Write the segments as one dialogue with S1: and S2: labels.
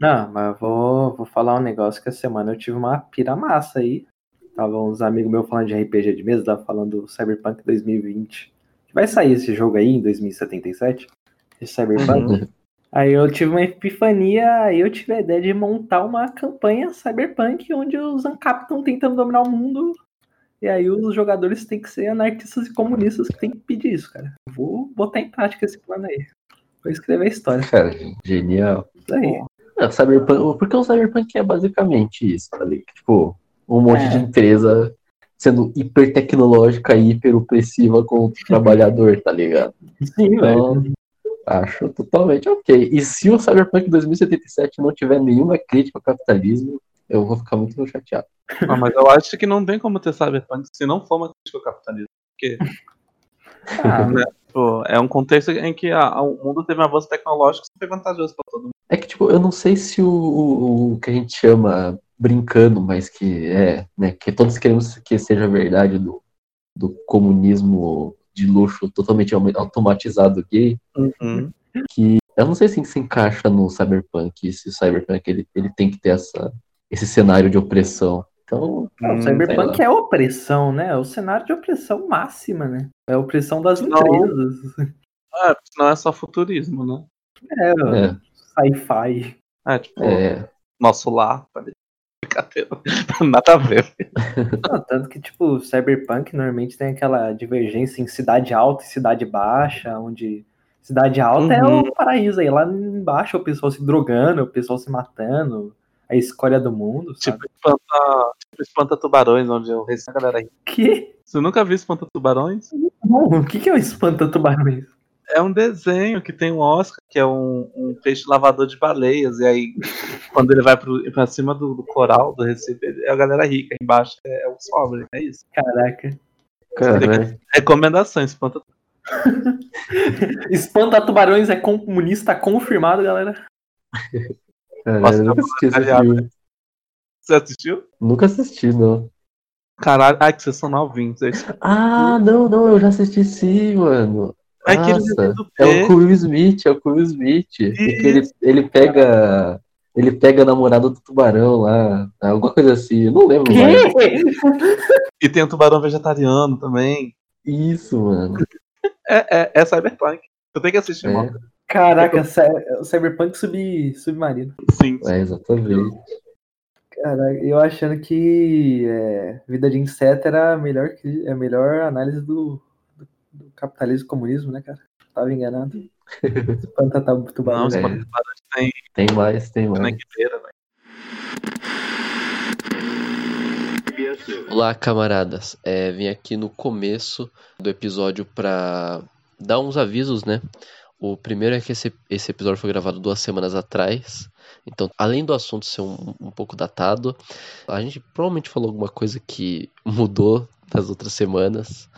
S1: Não, mas vou, vou falar um negócio que essa semana eu tive uma pira massa aí. Tava uns amigos meus falando de RPG de mesa, tava falando do Cyberpunk 2020. Vai sair esse jogo aí em 2077? Esse Cyberpunk.
S2: Uhum.
S1: Aí eu tive uma epifania, aí eu tive a ideia de montar uma campanha Cyberpunk onde os ANCAP estão tentando dominar o mundo. E aí os jogadores têm que ser anarquistas e comunistas que tem que pedir isso, cara. Vou botar em prática esse plano aí. Vou escrever a história.
S3: Cara, genial.
S1: Isso aí.
S3: Não, Cyberpunk, porque o Cyberpunk é basicamente isso, tá ligado? Tipo, um monte
S1: É.
S3: de empresa sendo hiper tecnológica e hiper opressiva com o trabalhador, tá ligado?
S1: Sim, velho.
S3: Então, acho totalmente ok. E se o Cyberpunk 2077 não tiver nenhuma crítica ao capitalismo, eu vou ficar muito chateado.
S2: Ah, mas eu acho que não tem como ter Cyberpunk se não for uma crítica ao capitalismo. Porque
S1: Ah,
S2: né, pô, é um contexto em que a- a- o mundo teve um avanço tecnológico que foi vantajoso pra todo mundo.
S3: É que, tipo, eu não sei se o, o, o que a gente chama brincando, mas que é, né, que todos queremos que seja verdade do, do comunismo de luxo totalmente automatizado gay,
S2: Uhum.
S3: eu não sei se se encaixa no cyberpunk, se o cyberpunk ele, ele tem que ter essa, esse cenário de opressão. Então,
S1: Não, o
S2: Hum,
S1: Cyberpunk é opressão, né? É o cenário de opressão máxima, né? É a opressão das
S2: Não.
S1: empresas.
S2: É, não é só futurismo, né?
S1: É,
S3: é,
S1: sci-fi.
S2: É, tipo,
S3: é,
S2: nosso lar. tá ligado? Brincadeira. Nada a ver.
S1: Não, tanto que, tipo, o Cyberpunk normalmente tem aquela divergência em cidade alta e cidade baixa, onde cidade alta é
S2: Uhum.
S1: o paraíso aí. Lá embaixo é o pessoal se drogando, o pessoal se matando, a escória do mundo, sabe?
S2: Tipo, espanta, tipo espanta tubarões, onde eu recebo a galera ri.
S1: Que?
S2: Você nunca viu espanta tubarões?
S1: Bom, o que, que é o espanta-tubarões?
S2: É um desenho que tem um Oscar, que é um, um peixe lavador de baleias, e aí quando ele vai pro, pra cima do, do coral, do Recife, é a galera rica, embaixo é, é o sobre, é isso.
S1: Caraca.
S3: cara,
S2: Recomendações, espanta
S1: Espanta-tubarões é comunista confirmado, galera.
S3: cara,
S2: Nossa,
S3: eu nunca assisti.
S2: Você assistiu?
S3: Nunca assisti, não.
S2: Caralho, ai que vocês são novinhos. É.
S3: Ah, não, não, eu já assisti sim, mano.
S2: É
S3: Nossa, é o Will Smith, é o Will Smith. E que ele, ele pega. Ele pega a namorada do tubarão lá, alguma coisa assim, eu não lembro mais.
S2: E tem um tubarão vegetariano também.
S3: Isso, mano.
S2: É, é, é Cyberpunk. Tu tem que assistir,
S3: É.
S2: mano.
S1: Caraca, o Cyberpunk sub, submarino.
S2: Sim.
S3: É, exatamente.
S1: Caraca, eu achando que é, Vida de Inseto era a melhor, a melhor análise do, do, capitalismo e comunismo, né, cara? Tava enganado. Espanta
S2: Não,
S1: tubarão.
S2: os
S3: É.
S2: tubarões tem
S3: Tem mais, tem mais.
S2: velho.
S4: Olá, camaradas. É, vim aqui no começo do episódio para dar uns avisos, né? O primeiro é que esse, esse episódio foi gravado duas semanas atrás. Então, além do assunto ser um, um pouco datado, a gente provavelmente falou alguma coisa que mudou das outras semanas.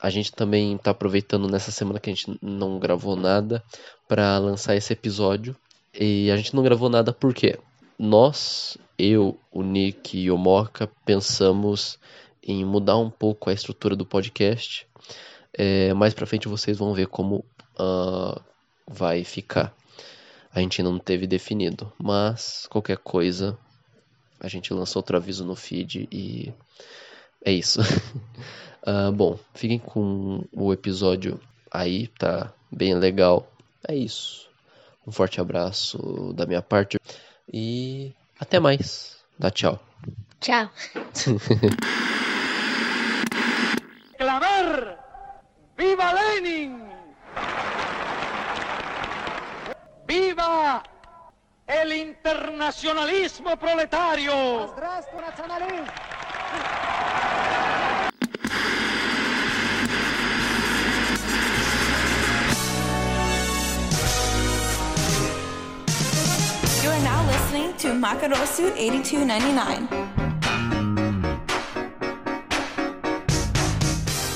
S4: A gente também está aproveitando nessa semana que a gente não gravou nada para lançar esse episódio. E a gente não gravou nada por quê? Nós, eu, o Nick e o Moca, pensamos em mudar um pouco a estrutura do podcast. É, mais pra frente vocês vão ver como ah, vai ficar. A gente ainda não teve definido, mas qualquer coisa a gente lança outro aviso no feed e é isso. Ah, bom, fiquem com o episódio aí, tá bem legal. É isso. Um forte abraço da minha parte e até mais. Dá tchau.
S5: Tchau.
S6: clamar ¡Viva Lenin! ¡Viva el internacionalismo proletario!
S7: Listening to Makarosu 8299.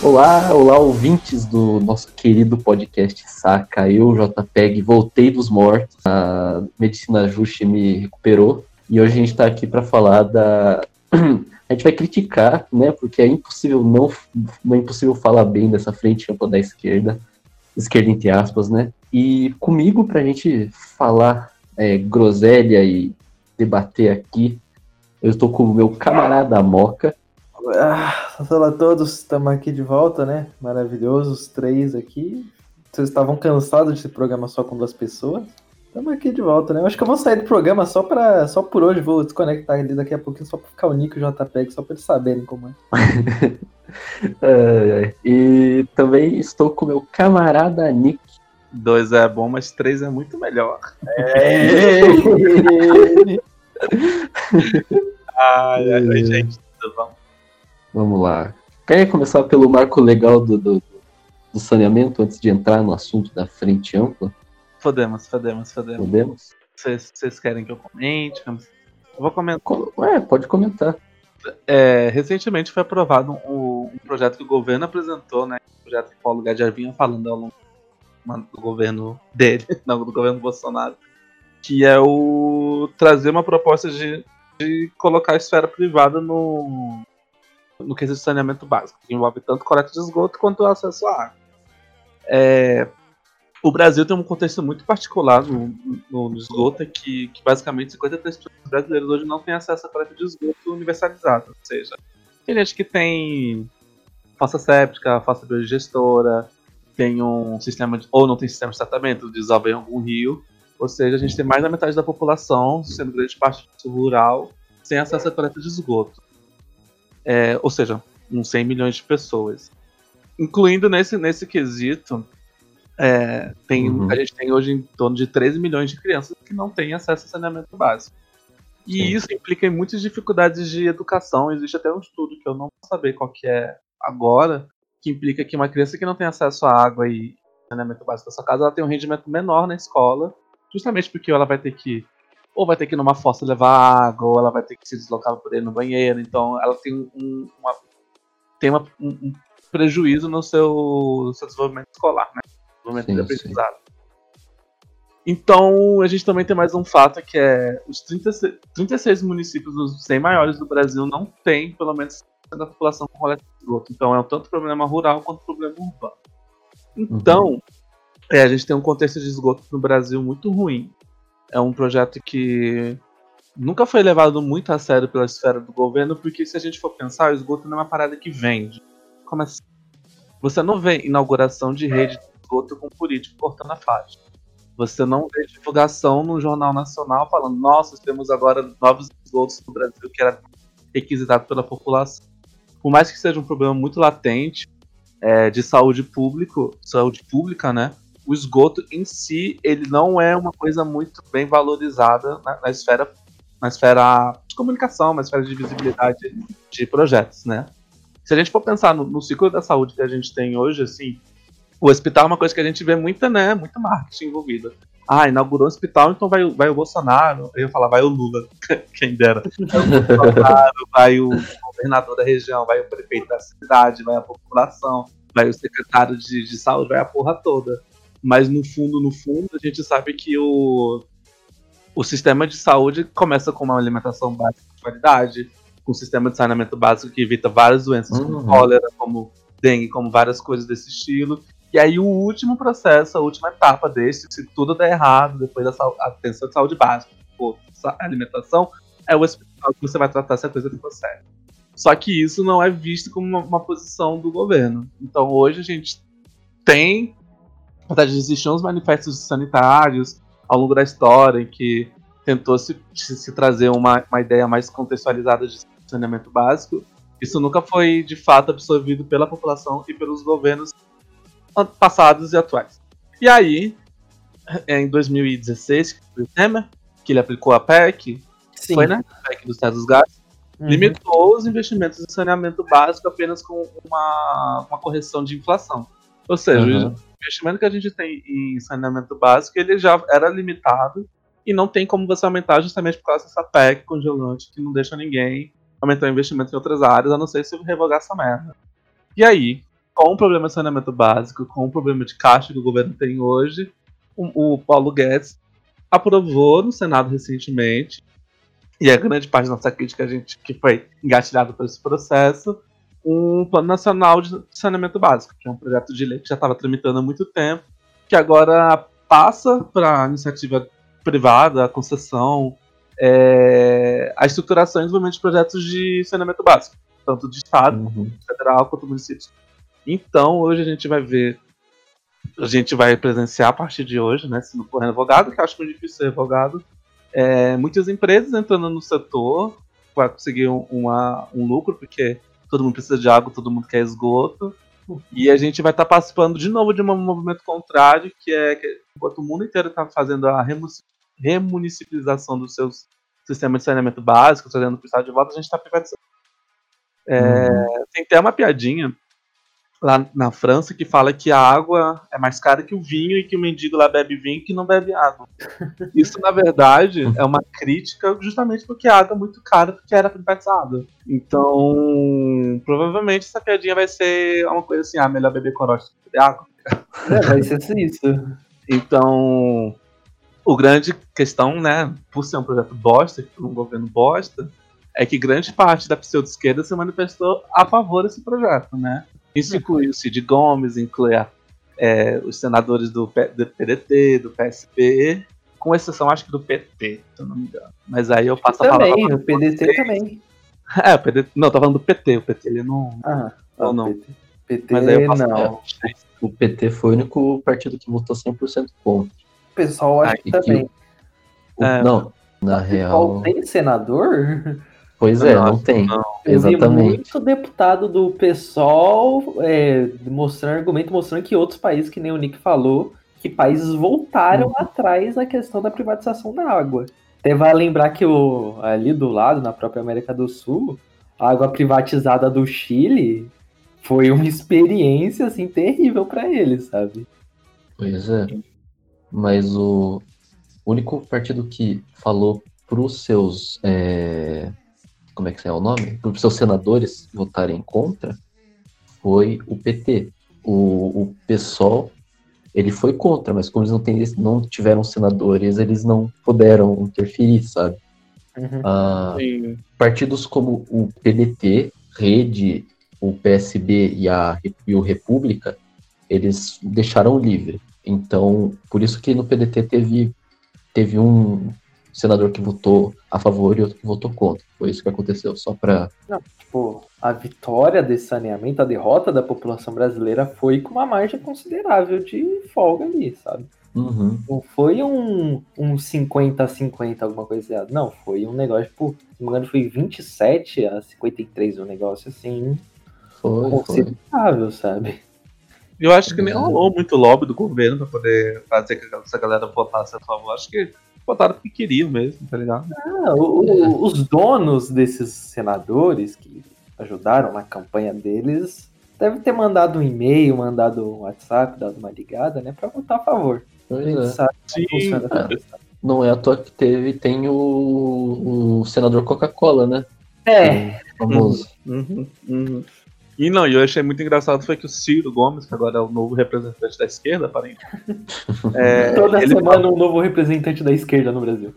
S3: Olá, olá, ouvintes do nosso querido podcast Saca. Eu, JPEG, voltei dos mortos. A Medicina Justi me recuperou. E hoje a gente está aqui para falar da. A gente vai criticar, né? Porque é impossível não, não é impossível falar bem dessa frente ampla da esquerda, esquerda entre aspas, né? E comigo para a gente falar é, groselha e debater aqui. Eu estou com o meu camarada Moca.
S1: Ah, olá a todos, estamos aqui de volta, né? Maravilhoso, os três aqui. Vocês estavam cansados de programa só com duas pessoas? Estamos aqui de volta, né? Eu acho que eu vou sair do programa só, pra, só por hoje, vou desconectar ali daqui a pouquinho, só pra ficar o Nico e o JPEG, só pra eles saberem como é.
S3: Ai, ai. e também estou com o meu camarada Nick.
S2: Dois é bom, mas três é muito melhor.
S1: É.
S2: Ai, ai, ai, gente. tudo bom?
S3: Vamos lá. Quer começar pelo marco legal do, do, do saneamento antes de entrar no assunto da frente ampla?
S2: Podemos, podemos, podemos.
S3: Podemos?
S2: Vocês querem que eu comente? Eu vou comentar.
S3: Co- Ué, pode comentar.
S2: É, recentemente foi aprovado um, um projeto que o governo apresentou, né? Um projeto que o Paulo já vinha falando ao longo do governo dele, não, do governo Bolsonaro, que é o trazer uma proposta de, de colocar a esfera privada no, no quesito de saneamento básico, que envolve tanto coleta de esgoto quanto acesso à água. É, o Brasil tem um contexto muito particular no, no- no esgoto, que, que basicamente 53% dos brasileiros hoje não têm acesso à coleta de esgoto universalizada. Ou seja, tem gente que tem fossa séptica, fossa biodigestora, tem um sistema de, ou não tem sistema de tratamento, desova em algum rio. Ou seja, a gente tem mais da metade da população, sendo grande parte rural, sem acesso à coleta de esgoto. É, ou seja, uns 100 milhões de pessoas. Incluindo nesse, nesse quesito, é, tem,
S3: Uhum.
S2: a gente tem hoje em torno de 13 milhões de crianças que não têm acesso a saneamento básico. E
S3: Sim.
S2: isso implica em muitas dificuldades de educação. Existe até um estudo que eu não vou saber qual que é agora, que implica que uma criança que não tem acesso à água e saneamento básico da sua casa, ela tem um rendimento menor na escola, justamente porque ela vai ter que ou vai ter que ir numa fossa levar água, ou ela vai ter que se deslocar para ir no banheiro. Então, ela tem um, uma, tem uma- um, prejuízo no seu, no seu desenvolvimento escolar, né? Desenvolvimento
S3: Sim,
S2: de aprendizado. Então, a gente também tem mais um fato que é os 36, 36 municípios dos 100 maiores do Brasil não têm, pelo menos, 50% da população com coleta de esgoto. Então, é um tanto problema rural quanto problema urbano. Então, é, a gente tem um contexto de esgoto no Brasil muito ruim. É um projeto que nunca foi levado muito a sério pela esfera do governo, porque se a gente for pensar, o esgoto não é uma parada que vende. Como assim? Você não vê inauguração de rede de esgoto com político cortando a faixa. Você não vê divulgação no Jornal Nacional falando, nossa, temos agora novos esgotos no Brasil que era requisitado pela população. Por mais que seja um problema muito latente é, de saúde público, saúde pública, né? O esgoto em si, ele não é uma coisa muito bem valorizada na, na esfera na esfera de comunicação, na esfera de visibilidade de projetos, né? Se a gente for pensar no, no ciclo da saúde que a gente tem hoje, assim, o hospital é uma coisa que a gente vê muita, né, muito marketing envolvida. Ah, inaugurou um hospital, então vai, o- vai o Bolsonaro, eu ia falar, vai o Lula, quem dera. Vai o Bolsonaro, vai o governador da região, vai o prefeito da cidade, vai a população, vai o secretário de, de saúde, vai a porra toda. Mas no fundo, no fundo, a gente sabe que o, o sistema de saúde começa com uma alimentação básica de qualidade, com um sistema de saneamento básico que evita várias doenças, como
S3: Uhum.
S2: cólera, como dengue, como várias coisas desse estilo. E aí o último processo, a última etapa desse, se tudo der errado, depois da atenção de saúde básica, sa- alimentação, é o hospital que você vai tratar se a coisa for séria. Só que isso não é visto como uma, uma posição do governo. Então hoje a gente tem, na verdade, existiam os manifestos sanitários ao longo da história em que tentou se, se- trazer uma, uma ideia mais contextualizada de saneamento básico. Isso nunca foi de fato absorvido pela população e pelos governos passados e atuais. E aí, em 2016, que foi o Temer, que ele aplicou a PEC,
S1: Sim.
S2: foi, né? A PEC dos tetos dos gastos
S1: Uhum.
S2: limitou os investimentos em saneamento básico apenas com uma, uma correção de inflação. Ou seja,
S3: Uhum.
S2: o investimento que a gente tem em saneamento básico ele já era limitado e não tem como você aumentar justamente por causa dessa PEC congelante que não deixa ninguém aumentar o investimento em outras áreas, a não ser se revogar essa merda. E aí, com o problema de saneamento básico, com o problema de caixa que o governo tem hoje, o, o Paulo Guedes aprovou no Senado recentemente e a grande parte da nossa crítica a gente que foi engatilhado por esse processo, um plano nacional de saneamento básico, que é um projeto de lei que já estava tramitando há muito tempo, que agora passa para a iniciativa privada, a concessão, é, a estruturação e desenvolvimento de projetos de saneamento básico, tanto de Estado,
S3: Uhum.
S2: federal quanto municípios. Então, hoje a gente vai ver, a gente vai presenciar a partir de hoje, né, se não for revogado, que eu acho muito difícil ser revogado, é, muitas empresas entrando no setor para conseguir um, uma- um lucro, porque todo mundo precisa de água, todo mundo quer esgoto, e a gente vai estar participando de novo de um movimento contrário, que é que enquanto o mundo inteiro está fazendo a remunicipalização dos seus sistemas de saneamento básico, trazendo o estado de volta, a gente está privatizando. É, Tem até uma piadinha lá na França que fala que a água é mais cara que o vinho e que o mendigo lá bebe vinho que não bebe água. Isso, na verdade, é uma crítica justamente porque a água é muito cara porque era privatizada. Então, provavelmente essa piadinha vai ser uma coisa assim, ah, melhor beber corote do que beber água.
S1: É, vai ser isso.
S2: Então, o grande questão, né, por ser um projeto bosta, por um governo bosta, é que grande parte da pseudo-esquerda se manifestou a favor desse projeto, né? Isso inclui o Cid Gomes, inclui a- é, os senadores do, P- do PDT, do PSB, com exceção, acho que do PT, se eu não me engano. Mas aí eu passo a
S1: Também,
S2: palavra.
S1: o PDT também.
S2: É, o PDT, não, tô falando do PT, o PT ele não.
S1: Ah,
S2: Ou não.
S1: PT, PT
S2: Mas aí eu passo
S1: não.
S3: O PT foi o único partido que votou 100% contra.
S1: O pessoal acha
S3: Ah,
S1: que
S3: que
S1: também.
S3: O-
S2: É.
S3: Não, na real.
S1: tem senador?
S3: Pois é,
S2: Não,
S3: não tem.
S2: não.
S1: Eu vi
S3: Exatamente.
S1: muito deputado do PSOL é, mostrando argumento, mostrando que outros países, que nem o Nick falou, que países voltaram
S3: Uhum.
S1: atrás da questão da privatização da água. Até vai lembrar que o, ali do lado, na própria América do Sul, a água privatizada do Chile foi uma experiência assim terrível para eles, sabe?
S3: Pois é. Mas o único partido que falou pros seus. é, Como é que é o nome? Para os seus senadores votarem contra foi o PT. O, o PSOL, ele foi contra, mas como eles não, têm, não tiveram senadores, eles não puderam interferir, sabe? Ah,
S2: Sim.
S3: partidos como o PDT, Rede, o PSB e, a, e o República, eles deixaram livre. Então, por isso que no PDT teve, teve um senador que votou a favor e outro que votou contra. Foi isso que aconteceu, só para
S1: Tipo, a vitória desse saneamento, a derrota da população brasileira foi com uma margem considerável de folga ali, sabe?
S3: Uhum.
S1: Não foi um, um 50 a 50, alguma coisa assim. Não, foi um negócio, tipo, se não me engano, foi 27 a 53, um negócio assim,
S3: Foi, foi.
S1: considerável, sabe?
S2: Eu acho que nem
S3: Uhum.
S2: rolou muito lobby do governo pra poder fazer que essa galera votasse a favor. Acho que votaram porque queriam mesmo, tá ligado?
S1: Ah, o- o- os donos desses senadores que ajudaram na campanha deles devem ter mandado um e-mail, mandado um WhatsApp, dado uma ligada, né, pra votar a favor. A gente
S3: é.
S1: sabe
S2: Sim.
S3: Não é à toa que teve, tem o, o senador Coca-Cola, né?
S1: É,
S3: famoso.
S2: Uhum, uhum. E não, e eu achei muito engraçado foi que o Ciro Gomes, que agora é o novo representante da esquerda, aparentemente. é,
S1: toda
S2: ele
S1: semana um novo representante da esquerda no Brasil.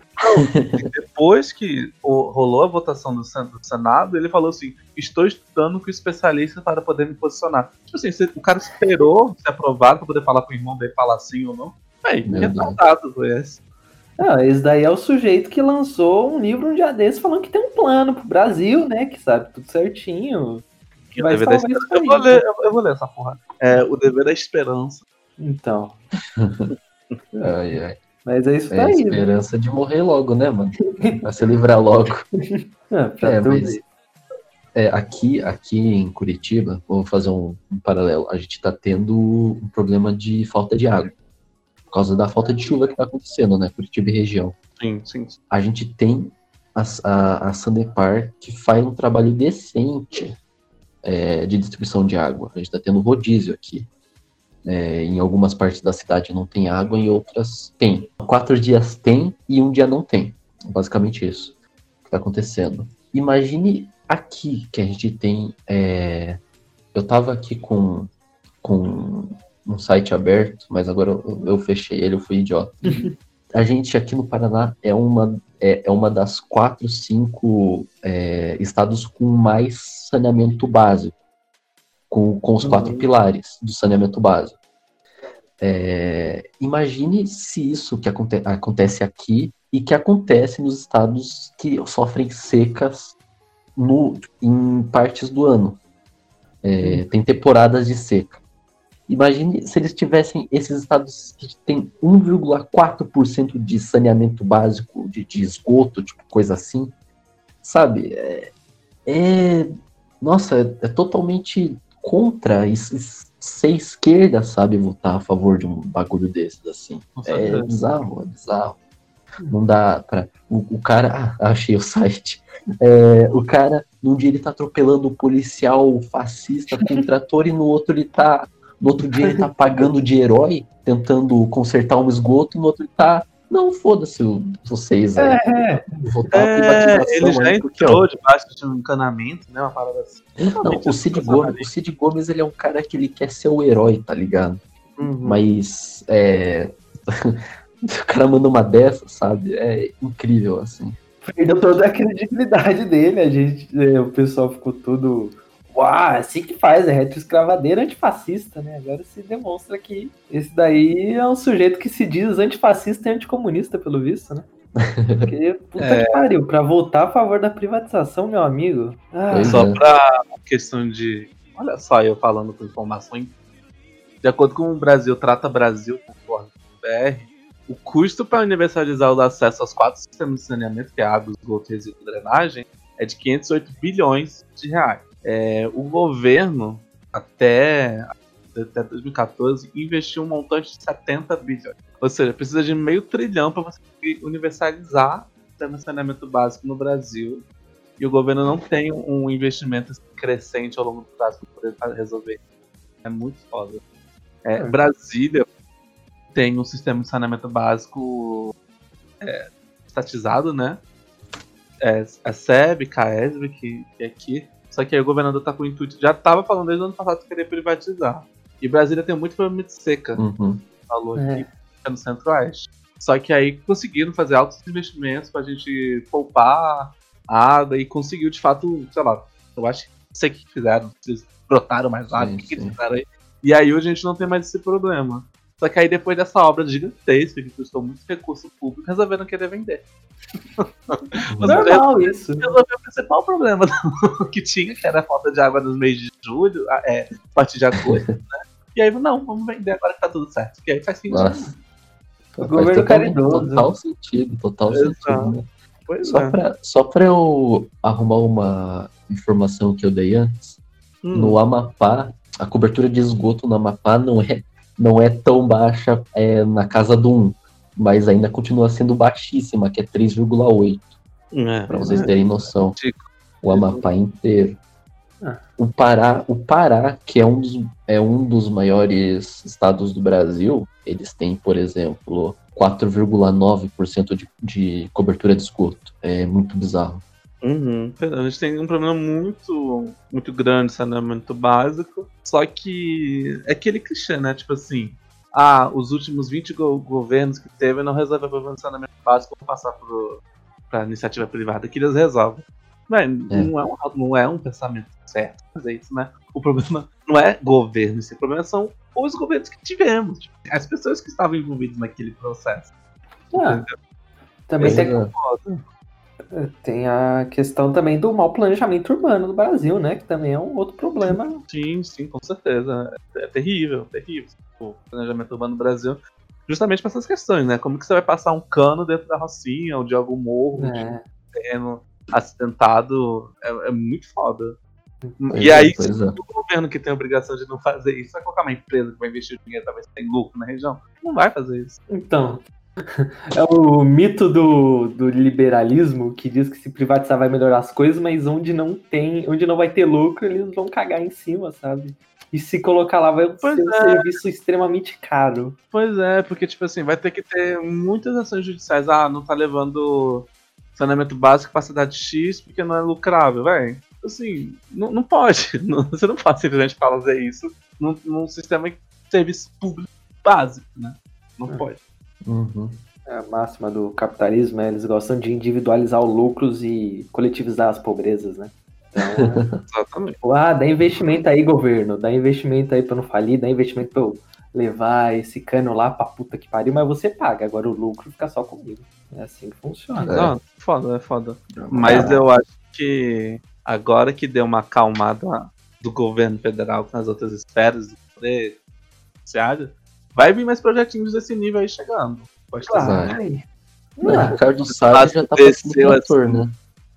S2: depois que rolou a votação do, Sen- do Senado, ele falou assim: estou estudando com especialistas para poder me posicionar. Tipo assim, o cara esperou ser aprovado para poder falar com o irmão dele falar sim ou não. Aí,
S3: Meu
S2: retardado foi esse.
S1: Não, esse daí é o sujeito que lançou um livro um dia desses falando que tem um plano pro Brasil, né? Que sabe tudo certinho. Que vai
S2: O dever da
S1: isso
S2: Eu vou ler, eu, vou ler essa porra. É o dever da esperança.
S1: Então.
S3: Ai, ai.
S1: Mas é isso
S3: É a
S1: daí, né?
S3: esperança de morrer logo, né, mano? Vai se livrar logo.
S1: Pra
S3: É,
S1: tudo.
S3: mas é, aqui, aqui em Curitiba, vou fazer um, um paralelo. A gente tá tendo um problema de falta de água. Por causa da falta de chuva que tá acontecendo, né? Curitiba e região.
S2: Sim, sim.
S3: A gente tem a, a, a Sanepar que faz um trabalho decente é, de distribuição de água. A gente tá tendo rodízio aqui. É, em algumas partes da cidade não tem água, em outras tem. Quatro dias tem e um dia não tem. Basicamente isso que está acontecendo. Imagine aqui que a gente tem. é, Eu tava aqui com, com um site aberto, mas agora eu, eu fechei ele, eu fui idiota. a gente aqui no Paraná é uma, é, é uma das quatro, cinco é, estados com mais saneamento básico, com, com os quatro
S1: Uhum.
S3: pilares do saneamento básico. É, imagine se isso que aconte acontece aqui e que acontece nos estados que sofrem secas no, em partes do ano. É, tem temporadas de seca. Imagine se eles tivessem esses estados que têm 1,4% de saneamento básico de, de, esgoto, tipo coisa assim, sabe? É, é nossa, é, é, totalmente contra isso, ser esquerda, sabe, votar a favor de um bagulho desses, assim. É bizarro, é bizarro. Não dá pra. O, o cara. Ah, achei o site. É, o cara, num dia ele tá atropelando o um policial fascista com um trator e no outro ele tá no outro dia ele tá pagando de herói, tentando consertar um esgoto, e no outro ele tá. Não, foda-se vocês aí.
S2: É, votar é, ele já entrou debaixo de um encanamento, né? Uma parada assim.
S3: Não, o Cid, Gomes, o Cid Gomes ele é um cara que ele quer ser o herói, tá ligado? Uhum. Mas é. o cara manda uma dessa, sabe? É incrível, assim.
S1: Perdeu toda a credibilidade dele, a gente, é, o pessoal ficou todo Uau, assim que faz, é retroescravadeira antifascista, né? Agora se demonstra que esse daí é um sujeito que se diz antifascista e anticomunista, pelo visto, né? Porque, puta é... que pariu, pra votar a favor da privatização, meu amigo.
S2: Ah, só é. pra questão de. Olha só, eu falando com informações. De acordo com o Brasil Trata Brasil, conforme o BR, o custo para universalizar o acesso aos quatro sistemas de saneamento, que é água, esgoto, resíduo e drenagem, é de 508 bilhões de reais. É, o governo, até, até 2014, investiu um montante de 70 bilhões. Ou seja, precisa de meio trilhão para você universalizar o sistema de saneamento básico no Brasil. E o governo não tem um investimento crescente ao longo do prazo para poder resolver. É muito foda. É, é. Brasília tem um sistema de saneamento básico é, estatizado, né? É, a SEB, CAESB, que, que é aqui, só que aí o governador tá com o intuito, já tava falando desde o ano passado que queria privatizar. E Brasília tem muito problema de seca.
S3: Uhum.
S2: Falou é. aqui no centro-oeste. Só que aí conseguiram fazer altos investimentos pra gente poupar água e conseguiu de fato, sei lá, eu acho que sei o que fizeram, eles brotaram mais água, o que, que eles fizeram aí. E aí hoje a gente não tem mais esse problema. Só que aí depois dessa obra gigantesca que custou muito recurso público, resolveram querer vender.
S1: Normal isso.
S2: Resolveu o principal problema que tinha, que era a falta de água nos meses de julho, é, a partir de agosto, né? E aí, não, vamos vender agora que tá tudo certo. E aí faz sentido. Nossa.
S3: O governo caridoso. Total sentido, total Exato. sentido. Né? só, é. pra, só pra eu arrumar uma informação que eu dei antes, hum. no Amapá, a cobertura de esgoto no Amapá não é não é tão baixa é, na casa do 1, mas ainda continua sendo baixíssima, que é 3,8. É, para vocês terem noção. O Amapá inteiro. Ah. O Pará, o Pará, que é um, dos, é um dos maiores estados do Brasil, eles têm, por exemplo, 4,9% de, de cobertura de esgoto. É muito bizarro.
S2: Uhum. A gente tem um problema muito, muito grande de saneamento básico. Só que é aquele clichê, né? Tipo assim, ah, os últimos 20 go governos que teve não resolveram o problema de saneamento básico, vão passar para iniciativa privada que eles resolvem. é. Não, é um, não é um pensamento certo fazer isso, né? O problema não é governo, esse problema são os governos que tivemos, tipo, as pessoas que estavam envolvidas naquele processo.
S1: Ah, também tem, tem a questão também do mau planejamento urbano do Brasil, né? Que também é um outro problema.
S2: Sim, sim, com certeza. É terrível, terrível o planejamento urbano do Brasil. Justamente para essas questões, né? Como que você vai passar um cano dentro da rocinha ou de algum morro, é. de um terreno acidentado? É, é muito foda. Pois e é, aí, se é. o governo que tem a obrigação de não fazer isso vai colocar uma empresa que vai investir dinheiro, talvez tem lucro na região, não vai fazer isso.
S1: Então, é o mito do, do liberalismo que diz que se privatizar vai melhorar as coisas, mas onde não tem, onde não vai ter lucro, eles vão cagar em cima, sabe? E se colocar lá vai pois ser um é. serviço extremamente caro.
S2: Pois é, porque tipo assim, vai ter que ter muitas ações judiciais. Ah, não tá levando saneamento básico pra cidade X porque não é lucrável, velho. Assim, não, não pode. Não, você não pode simplesmente fazer isso num, num sistema de serviço público básico, né? Não é. pode.
S3: Uhum.
S1: É a máxima do capitalismo, é, eles gostam de individualizar os lucros e coletivizar as pobrezas, né? Então,
S2: Exatamente.
S1: ah, dá investimento aí, governo, dá investimento aí para não falir, dá investimento para levar esse cano lá pra puta que pariu, mas você paga. Agora o lucro fica só comigo. É assim que funciona.
S2: Não, foda, é foda. Mas eu acho que agora que deu uma acalmada do governo federal com as outras esferas do poder, você acha? Vai vir mais projetinhos desse nível aí chegando. Pode ter
S1: Claro.
S2: certeza.
S3: O
S1: Ah,
S3: Ricardo Salles já tá
S2: Desceu
S3: passando ator, né?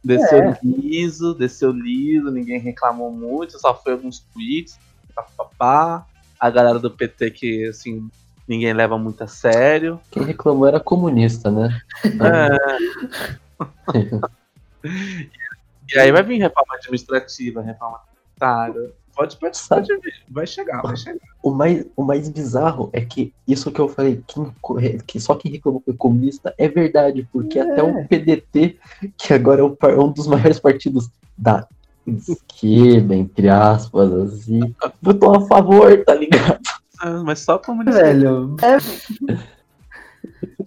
S2: Desceu
S1: É.
S2: liso, desceu liso, ninguém reclamou muito, só foi alguns tweets, papapá. A galera do PT que, assim, ninguém leva muito a sério.
S3: Quem reclamou era comunista, né?
S2: É. E aí vai vir reforma administrativa, reforma tributária. Pode, pode, pode vir, vai chegar, vai chegar.
S3: O mais, o mais bizarro é que isso que eu falei, quem, que só quem reclamou foi comunista, é verdade, porque até o PDT, que agora é um, um dos maiores partidos da esquerda, entre aspas, assim, votou a favor, tá ligado?
S2: Ah, Mas só comunista.
S1: Velho, é...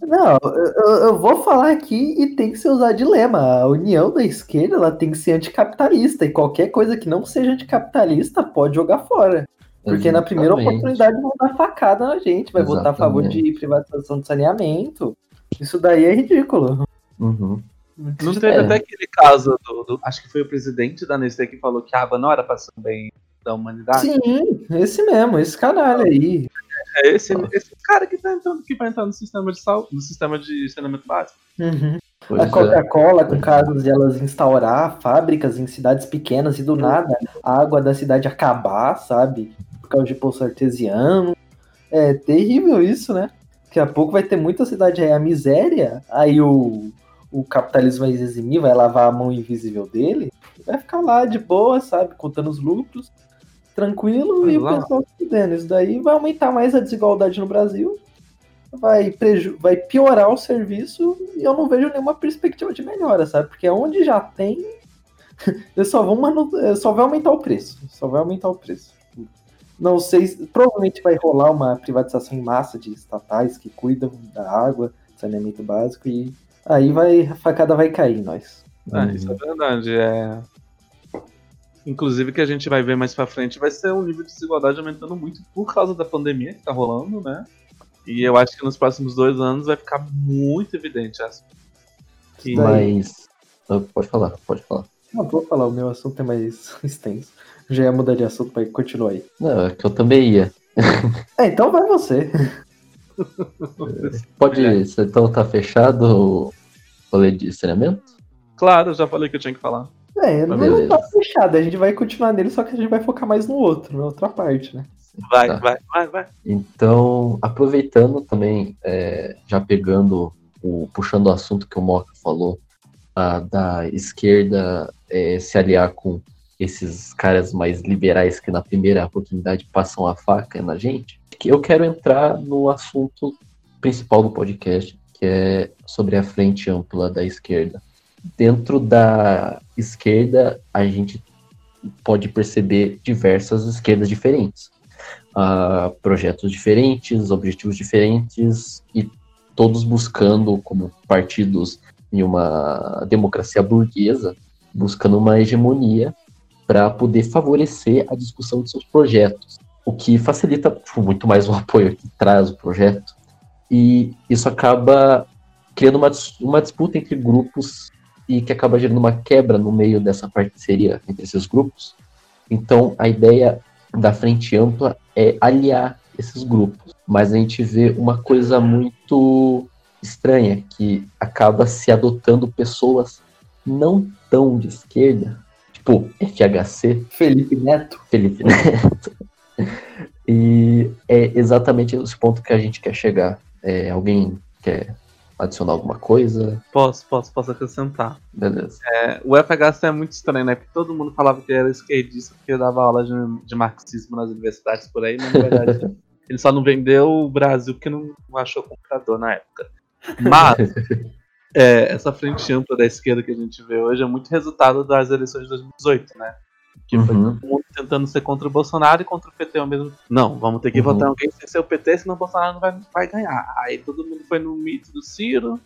S1: Não, eu, eu vou falar aqui e tem que ser usar dilema. A união da esquerda ela tem que ser anticapitalista e qualquer coisa que não seja anticapitalista pode jogar fora. Porque na primeira
S3: Exatamente.
S1: oportunidade vão dar facada na gente, vai votar a favor de
S3: Exatamente.
S1: privatização de saneamento. Isso daí é ridículo.
S3: Uhum.
S2: Não teve
S3: É.
S2: até aquele caso do, do- Acho que foi o presidente da Nestlé que falou que a água não era pra ser um bem da humanidade.
S1: Sim, esse mesmo, esse canalha aí.
S2: É esse, esse cara que, tá entrando, que vai entrar no sistema de saúde, no sistema de saneamento básico.
S1: Uhum.
S3: Pois
S1: A
S3: é.
S1: Coca-Cola, com casos de elas instaurar fábricas em cidades pequenas e do nada a água da cidade acabar, sabe? Por causa de poço artesiano. É terrível isso, né? Daqui a pouco vai ter muita cidade aí a miséria, aí o, o capitalismo vai eximir, vai lavar a mão invisível dele, vai ficar lá de boa, sabe? Contando os lucros, tranquilo, e o
S2: lá.
S1: pessoal se fudendo. Isso daí vai aumentar mais a desigualdade no Brasil vai, preju vai piorar o serviço e eu não vejo nenhuma perspectiva de melhora, sabe? Porque onde já tem, eles só vão manu... só vai aumentar o preço, só vai aumentar o preço. Não sei, se- provavelmente vai rolar uma privatização em massa de estatais que cuidam da água, saneamento básico e aí vai a facada vai cair em nós.
S2: É, isso é verdade. É... Inclusive, que a gente vai ver mais pra frente vai ser um nível de desigualdade aumentando muito por causa da pandemia que tá rolando, né? E eu acho que nos próximos dois anos vai ficar muito evidente essa. E-
S3: Mas. ah, Pode falar, pode falar.
S1: Não vou falar, o meu assunto é mais extenso. Já ia mudar de assunto para continuar aí.
S3: Não, é que eu também ia.
S1: É, então vai você.
S3: Pode. você Então tá fechado o rolê de saneamento?
S2: Claro, eu já falei que eu tinha que falar.
S1: É, não, não tá fechado, a gente vai continuar nele, só que a gente vai focar mais no outro, na outra parte, né?
S2: Vai,
S3: Tá.
S2: vai, vai, vai.
S3: Então, aproveitando também, é, já pegando, o, puxando o assunto que o Moca falou, a, da esquerda é, se aliar com esses caras mais liberais que na primeira oportunidade passam a faca na gente, que eu quero entrar no assunto principal do podcast, que é sobre a frente ampla da esquerda. Dentro da esquerda, a gente pode perceber diversas esquerdas diferentes. A projetos diferentes, objetivos diferentes e todos buscando, como partidos em uma democracia burguesa, buscando uma hegemonia para poder favorecer a discussão de seus projetos, o que facilita tipo, muito mais o apoio que traz o projeto. E isso acaba criando uma, uma disputa entre grupos e que acaba gerando uma quebra no meio dessa parceria entre esses grupos. Então, a ideia da frente ampla é aliar esses grupos. Mas a gente vê uma coisa muito estranha, que acaba se adotando pessoas não tão de esquerda, tipo FHC,
S1: Felipe Neto.
S3: Felipe Neto. E é exatamente esse ponto que a gente quer chegar. É, alguém quer adicionar alguma coisa?
S2: Posso, posso, posso acrescentar.
S3: Beleza.
S2: É, o FHC é muito estranho, né? Porque todo mundo falava que ele era esquerdista porque dava aula de, de marxismo nas universidades por aí, mas na verdade ele só não vendeu o Brasil porque não achou comprador na época. Mas é, essa frente ampla da esquerda que a gente vê hoje é muito resultado das eleições de 2018, né? Que foi
S3: Uhum.
S2: todo mundo tentando ser contra o Bolsonaro e contra o PT ao mesmo tempo. Não, vamos ter que
S3: Uhum.
S2: votar alguém sem ser o PT, senão o Bolsonaro não vai, vai ganhar. Aí todo mundo foi no mito do Ciro.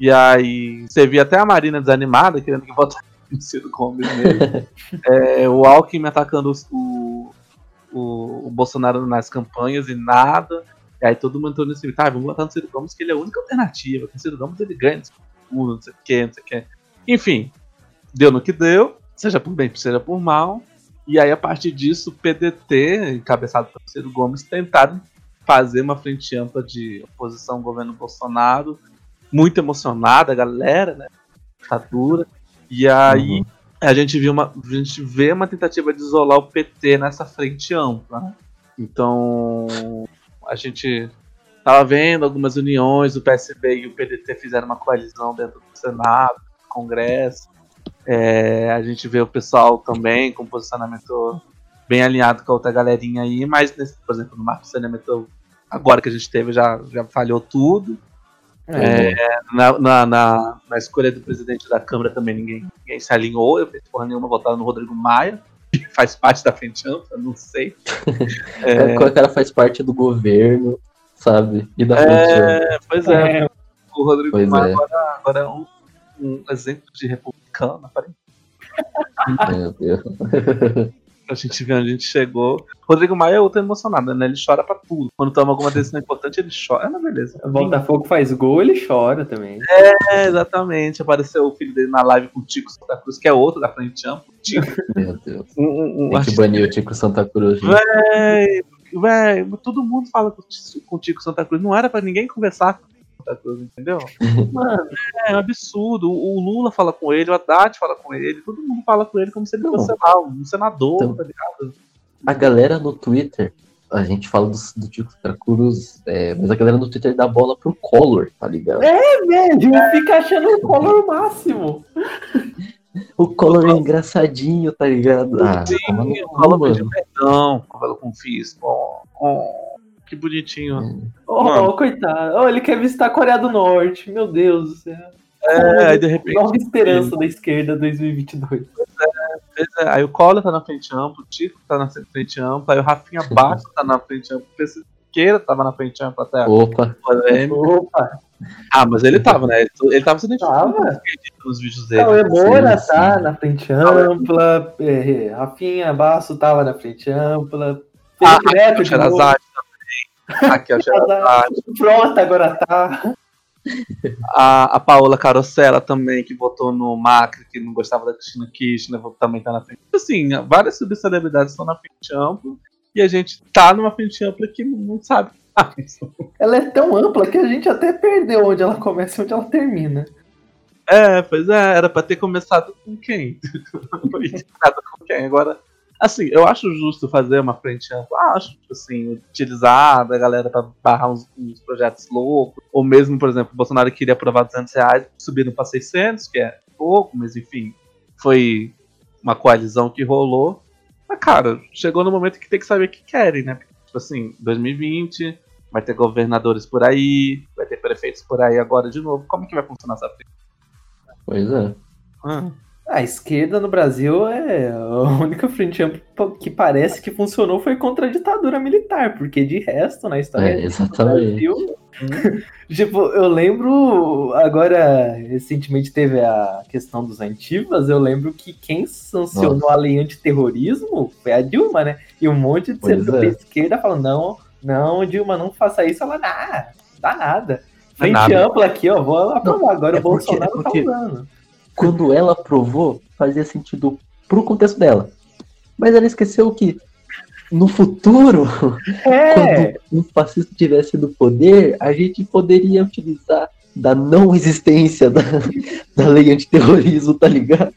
S2: E aí você via até a Marina desanimada, querendo que votasse no Ciro Gomes mesmo. É, o Alckmin atacando os- o, o, o Bolsonaro nas campanhas e nada. E aí todo mundo entrou nesse. Tá, vamos votar no Ciro Gomes, que ele é a única alternativa. Com o Ciro Gomes ele ganha, não sei o que, não sei o que. Enfim, deu no que deu, seja por bem, seja por mal. E aí, a partir disso, o PDT, encabeçado pelo Ciro Gomes, tentaram fazer uma frente ampla de oposição ao governo Bolsonaro, muito emocionada, a galera, né? Ditadura. E aí
S3: Uhum.
S2: a gente viu uma. A gente vê uma tentativa de isolar o PT nessa frente ampla. Então a gente tava vendo algumas uniões, o PSB e o PDT fizeram uma coalizão dentro do Senado, do Congresso. É, a gente vê o pessoal também com posicionamento bem alinhado com a outra galerinha aí, mas, nesse, por exemplo, no marco saneamento agora que a gente teve já, já falhou tudo.
S1: É,
S2: Na, na, na, na escolha do presidente da Câmara também ninguém, ninguém se alinhou. Eu fiz porra nenhuma votaram no Rodrigo Maia, que faz parte da frente ampla, não sei.
S3: É. O cara faz parte do governo, sabe? E da frente.
S2: É, pois é,
S1: é,
S2: o Rodrigo
S3: Pois
S2: Maia
S3: é.
S2: agora, agora é um, um exemplo de republicano, aparentemente.
S3: Meu Deus.
S2: Pra gente ver onde a gente chegou. Rodrigo Maia é outro emocionado, né? Ele chora pra tudo. Quando toma alguma decisão importante, ele chora. É, na beleza.
S1: o Botafogo faz gol, ele chora também.
S2: É, exatamente. Apareceu o filho dele na live com o Tico Santa Cruz, que é outro da frente ampla. Tico.
S3: Meu Deus.
S2: Um, um, um,
S3: Tem que banir o Tico Santa Cruz. gente.
S2: Véi, véi, todo mundo fala com o Ti- com o Tico Santa Cruz. Não era pra ninguém conversar com o Santa Cruz, entendeu?
S1: Mano,
S2: É um absurdo. O Lula fala com ele, o Haddad fala com ele, todo mundo fala com ele como se ele
S3: Não.
S2: fosse, lá, um senador,
S3: Então.
S2: tá ligado?
S3: A galera no Twitter, a gente fala do, do Tico Cruz, é, mas a galera no Twitter dá bola pro Collor, tá ligado?
S1: velho, fica achando o Collor o máximo.
S3: O Collor é engraçadinho, tá ligado? Ah,
S2: Sim, Collor
S3: mano.
S2: perdão, com o Fisco. Oh, oh, que bonitinho.
S1: Oh,
S2: Mano.
S1: coitado. Oh, ele quer visitar a Coreia do Norte. Meu Deus do céu.
S2: É, aí de repente.
S1: Nova esperança da esquerda 2022.
S2: Pois é, aí o Collor tá na frente ampla, o Tico tá na frente ampla, aí o Rafinha Bastos tá na frente ampla, o Pesqueira tava na frente ampla até a
S3: Opa.
S1: Opa,
S2: Ah, mas ele tava, né? Ele, tava sendo
S1: Tava.
S2: identificado nos vídeos dele.
S1: Não, o Emora
S3: sim,
S1: tá
S3: sim.
S1: na frente ampla, é, Rafinha Basso tava na frente ampla,
S2: Ah,
S1: Felipe
S2: é
S1: Neto
S2: o Aqui é o Sherazade.
S1: Frota agora tá.
S2: A, a Paola Carosella também, que votou no Macri, que não gostava da Cristina Kirchner, também tá na frente. Assim, várias subcelebridades estão na frente ampla e a gente tá numa frente ampla que não sabe.
S1: Ela é tão ampla que a gente até perdeu onde ela começa e onde ela termina.
S2: É, pois é, era pra ter começado com quem? Terminado com quem? Agora, assim, eu acho justo fazer uma frente ampla. Ah, acho, assim, utilizar a galera pra barrar uns, uns projetos loucos. Ou mesmo, por exemplo, o Bolsonaro queria aprovar 200 reais, subiram pra 600, que é pouco, mas enfim, foi uma coalizão que rolou. Mas, cara, chegou no momento que tem que saber o que querem, né? Tipo assim, 2020, vai ter governadores por aí, vai ter prefeitos por aí agora de novo. Como que vai funcionar essa frente?
S3: pois é.
S2: Ah.
S1: A esquerda no Brasil é a única frente ampla que parece que funcionou foi contra a ditadura militar, porque de resto, na história
S3: É,
S1: do
S3: exatamente.
S1: Brasil, tipo, eu lembro agora recentemente teve a questão dos antivas, eu lembro que quem sancionou
S3: Nossa.
S1: a lei antiterrorismo foi a Dilma, né? E um monte de centro
S3: é.
S1: esquerda falando, não, não, Dilma, não faça isso, ela, ah, dá nada. Frente
S2: nada.
S1: ampla aqui, ó, vou aprovar. Agora
S3: é
S1: o
S3: porque-
S1: Bolsonaro
S3: é porque-
S1: tá usando.
S3: Quando ela aprovou, fazia sentido pro contexto dela. Mas ela esqueceu que no futuro,
S1: É,
S3: quando um fascista tivesse no poder, a gente poderia utilizar da não existência da, da lei antiterrorismo, tá ligado?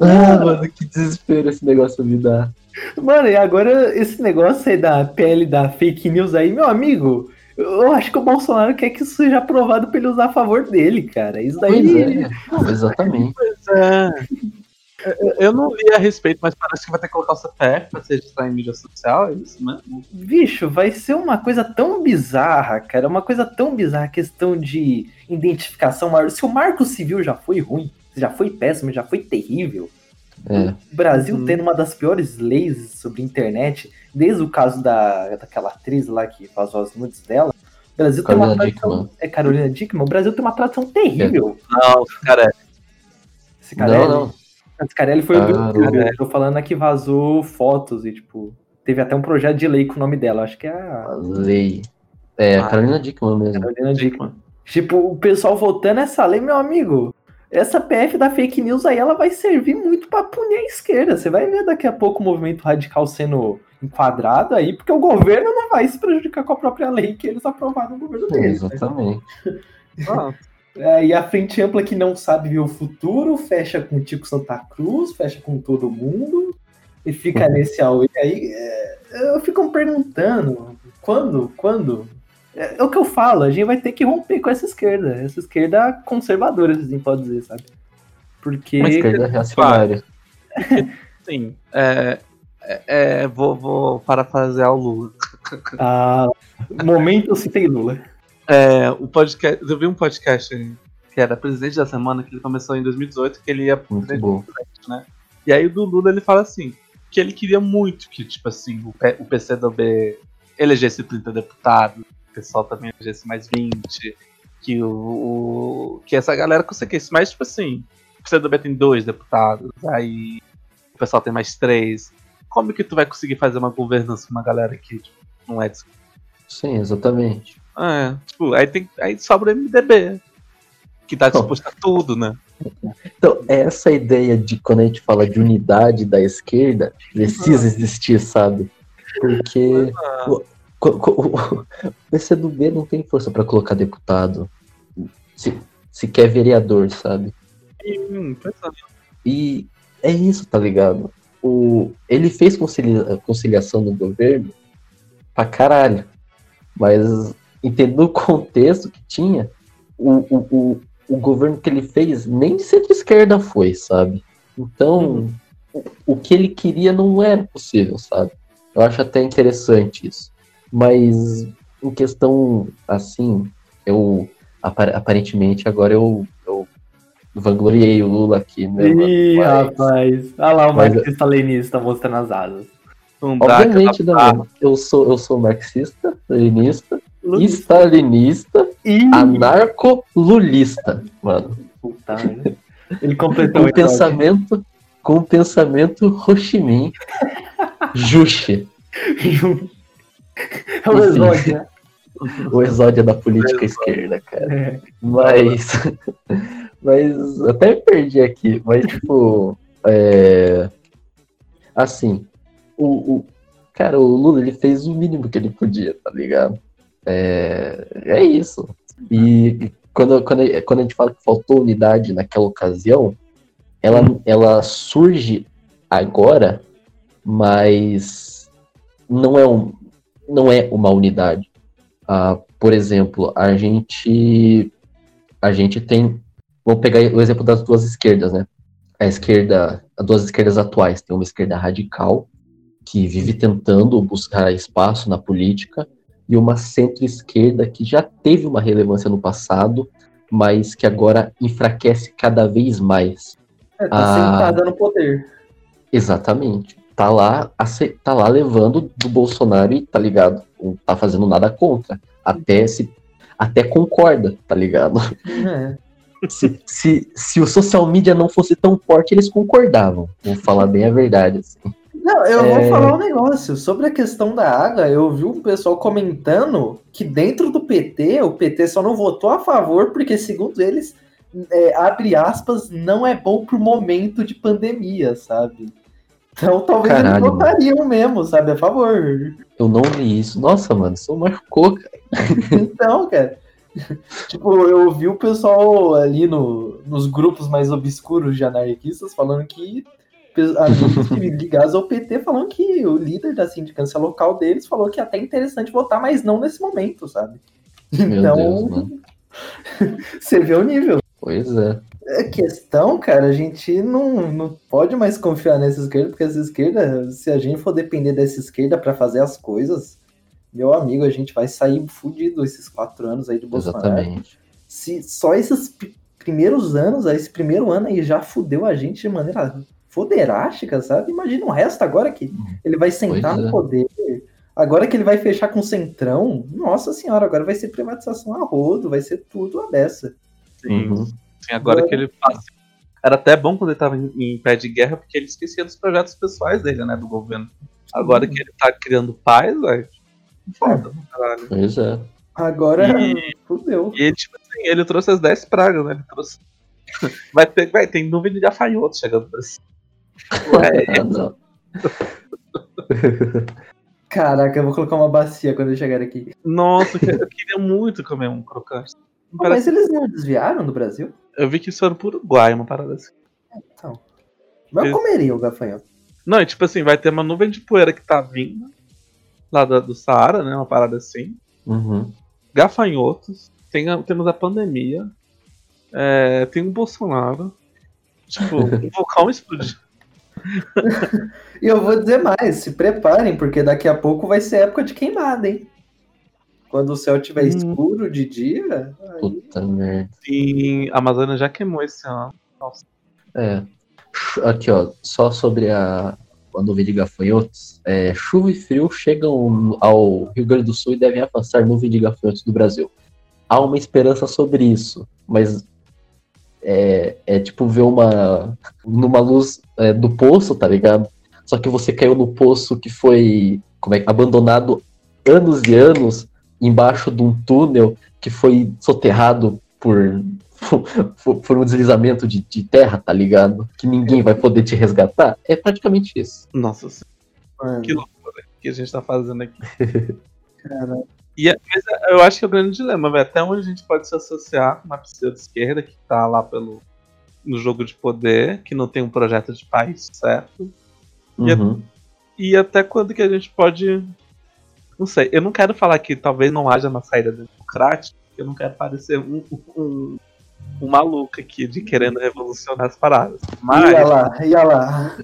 S3: Ah, mano, que desespero esse negócio me dá.
S1: Mano, e agora esse negócio aí da pele da fake news aí, meu amigo, eu acho que o Bolsonaro quer que isso seja aprovado pra ele usar a favor dele, cara. Isso daí.
S3: Pois é, não, exatamente.
S2: É. Eu- não li a respeito, mas parece que vai ter que colocar o CPF pra se registrar em mídia social, é isso mesmo?
S1: Bicho, vai ser uma coisa tão bizarra, cara. Uma coisa tão bizarra, a questão de identificação maior. Se o marco civil já foi ruim, já foi péssimo, já foi terrível.
S3: É,
S1: O Brasil
S2: Uhum.
S1: tendo uma das piores leis sobre internet, desde o caso da, daquela atriz lá que vazou as nudes dela. O Brasil tem uma
S3: Carolina
S1: tradição.
S3: Dickman.
S1: É Carolina Dickman? O Brasil tem uma tradição terrível.
S2: Não, cara,
S1: Esse Carelli,
S3: não, não.
S1: esse Carelli foi o
S3: Caramba.
S1: youtuber. Tô falando aqui vazou fotos e, tipo, Teve até um projeto de lei com o nome dela, acho que é a
S3: A lei. É,
S1: Ah.
S3: Carolina Dickman mesmo.
S1: Carolina Dickman. Tipo, o pessoal votando essa lei, meu amigo. Essa PF da fake news aí, ela vai servir muito pra punir a esquerda. Você vai ver daqui a pouco o movimento radical sendo enquadrado aí, porque o governo não vai se prejudicar com a própria lei que eles aprovaram no governo deles. né?
S3: Exatamente.
S2: Ah,
S1: É, e a frente ampla que não sabe ver o futuro, fecha com o Tico Santa Cruz, fecha com todo mundo e fica nesse auê aí. é, eu fico me perguntando, quando, quando? É, é o que eu falo, a gente vai ter que romper com essa esquerda, essa esquerda conservadora, se assim pode dizer, sabe? Porque...
S3: Uma esquerda reacionária.
S2: sim. É, é, é, vou, vou parafrasear o Lula.
S1: Ah, momento citei Lula.
S2: É, o podcast, eu vi um podcast que era Presidente da Semana, que ele começou em 2018, que ele ia pro
S3: Muito
S2: presidente
S3: bom.
S2: Presidente, né? E aí o do Lula ele fala assim, que ele queria muito que, tipo assim, o, P- o PCdoB elegesse 30 deputados, o pessoal também elegesse mais 20, que o, o- que essa galera conseguisse, mas tipo assim, o PCdoB tem dois deputados, aí o pessoal tem mais três. Como que tu vai conseguir fazer uma governança com uma galera que tipo, não é de
S3: Sim, exatamente.
S2: é, tipo, aí, tem, aí sobra o MDB. Que tá disposto a tudo, né?
S3: Então, essa ideia de quando a gente fala de unidade da esquerda, precisa existir, sabe? Porque o, co- o PCdoB não tem força pra colocar deputado. Se, se quer vereador, sabe?
S2: É.
S3: E é isso, tá ligado? O, ele fez concilia- conciliação no governo pra caralho. Mas entendendo o contexto que tinha, o, o, o, o governo que ele fez nem de centro-esquerda foi, sabe? Então, o, o que ele queria não era possível, sabe? Eu acho até interessante isso. Mas em questão assim, eu apar- aparentemente agora eu vangloriei o Lula aqui, né? mano?
S1: Ih,
S3: Mas-
S1: rapaz. Olha lá o
S3: Mas-
S1: marxista leninista mostrando as asas.
S2: Um
S3: Obviamente, né,
S2: da-
S3: mano? Eu sou, eu sou marxista, leninista,
S1: Lulista.
S3: stalinista,
S1: Ih,
S3: anarco-lulista, mano.
S1: puta, né? Ele completou
S3: Com
S1: o
S3: pensamento, com pensamento Ho Chi Minh, Juche,
S1: É o exódio, né?
S3: o exódio da política esquerda, cara.
S1: É.
S3: Mas, mas até me perdi aqui, mas tipo, é, assim, o, o, cara, o Lula ele fez o mínimo que ele podia, tá ligado? É, é isso. E quando, quando, quando a gente fala que faltou unidade naquela ocasião, ela, ela surge agora, mas não é, um, não é uma unidade. Ah, por exemplo, a gente a gente tem. Vou pegar o exemplo das duas esquerdas, né? A esquerda, as duas esquerdas atuais. Tem uma esquerda radical, que vive tentando buscar espaço na política, e uma centro-esquerda que já teve uma relevância no passado, mas que agora enfraquece cada vez mais.
S1: É, tá
S3: Ah.
S1: sentada no poder.
S3: Exatamente. Tá lá, tá lá levando do Bolsonaro e tá ligado? Não tá fazendo nada contra. Até se até concorda, tá ligado?
S1: É.
S3: Se, se, se o social media não fosse tão forte, eles concordavam. Vou falar bem a verdade. Assim.
S1: Não, eu
S3: É.
S1: vou falar um negócio. Sobre a questão da água, eu vi um pessoal comentando que dentro do PT, o PT só não votou a favor porque, segundo eles, é, abre aspas, não é bom pro momento de pandemia, sabe? Então talvez
S3: Caralho,
S1: eles votariam mesmo, sabe, a favor.
S3: Eu não li isso. Nossa, mano, isso machucou, cara.
S1: Então, cara. Tipo, eu vi o pessoal ali no, nos grupos mais obscuros de anarquistas falando que amigos ligados ao PT falando que o líder da sindicância local deles falou que é até interessante votar, mas não nesse momento, sabe?
S3: Meu
S1: Então,
S3: Deus,
S1: você vê o nível.
S3: Pois é.
S1: A questão, cara, a gente não, não pode mais confiar nessa esquerda, porque essa esquerda, se a gente for depender dessa esquerda pra fazer as coisas, meu amigo, a gente vai sair fudido esses quatro anos aí de Bolsonaro.
S3: Exatamente.
S1: Se só esses primeiros anos, esse primeiro ano aí já fudeu a gente de maneira foderástica, sabe? Imagina o resto agora que ele vai sentar
S3: Pois
S1: no
S3: é.
S1: poder. Agora que ele vai fechar com o Centrão, nossa senhora, agora vai ser privatização a rodo, vai ser tudo a beça.
S2: Sim,
S3: Uhum.
S2: sim, agora que ele faz. Era até bom quando ele tava em, pé de guerra, porque ele esquecia dos projetos pessoais dele, né? Do governo. Agora que ele tá criando paz, velho. Foda, caralho.
S3: Pois é.
S1: Agora,
S2: E-
S1: fudeu.
S2: E ele, tipo assim, ele trouxe as 10 pragas, né? Ele trouxe. Vai ter, vai, tem nuvem de gafanhoto chegando pra cima. Ué,
S3: Ah, não.
S1: Caraca, eu vou colocar uma bacia quando eu chegar aqui.
S2: Nossa, eu queria muito comer um crocante.
S1: Ah, mas eles não desviaram do Brasil?
S2: Eu vi que isso era pro Uruguai, uma parada assim.
S1: Então. Mas eu comeria o gafanhoto.
S2: Não, e tipo assim, vai ter uma nuvem de poeira que tá vindo lá do, do Saara, né? Uma parada assim.
S3: Uhum.
S2: Gafanhotos. Tem a- temos a pandemia. é, tem o Bolsonaro. Tipo, um vulcão explodiu.
S1: E eu vou dizer mais, se preparem, porque daqui a pouco vai ser época de queimada, hein? Quando o céu estiver
S2: Hum.
S1: escuro de dia, aí-
S3: Puta merda.
S2: E a Amazônia já queimou esse ano.
S3: É. Chu- Aqui, ó, só sobre a, a nuvem de gafanhotos. É, chuva e frio chegam ao Rio Grande do Sul e devem afastar nuvem de gafanhotos do Brasil. Há uma esperança sobre isso, mas é, é tipo ver uma numa luz é, do poço, tá ligado? Só que você caiu no poço que foi como é, abandonado anos e anos embaixo de um túnel que foi soterrado por for, for um deslizamento de, de terra, tá ligado? Que ninguém vai poder te resgatar. É praticamente isso.
S2: Nossa senhora,
S1: mano,
S2: que loucura que a gente tá fazendo aqui.
S1: cara,
S2: E é- mas é- eu acho que é o grande dilema, velho. Até onde a gente pode se associar com uma pseudo-esquerda que tá lá pelo, no jogo de poder, que não tem um projeto de país certo. E
S3: Uhum.
S2: E até quando que a gente pode. Não sei, eu não quero falar que talvez não haja uma saída democrática, eu não quero parecer um, um, um maluco aqui de querendo revolucionar as paradas. Mas,
S1: ia lá, ia lá.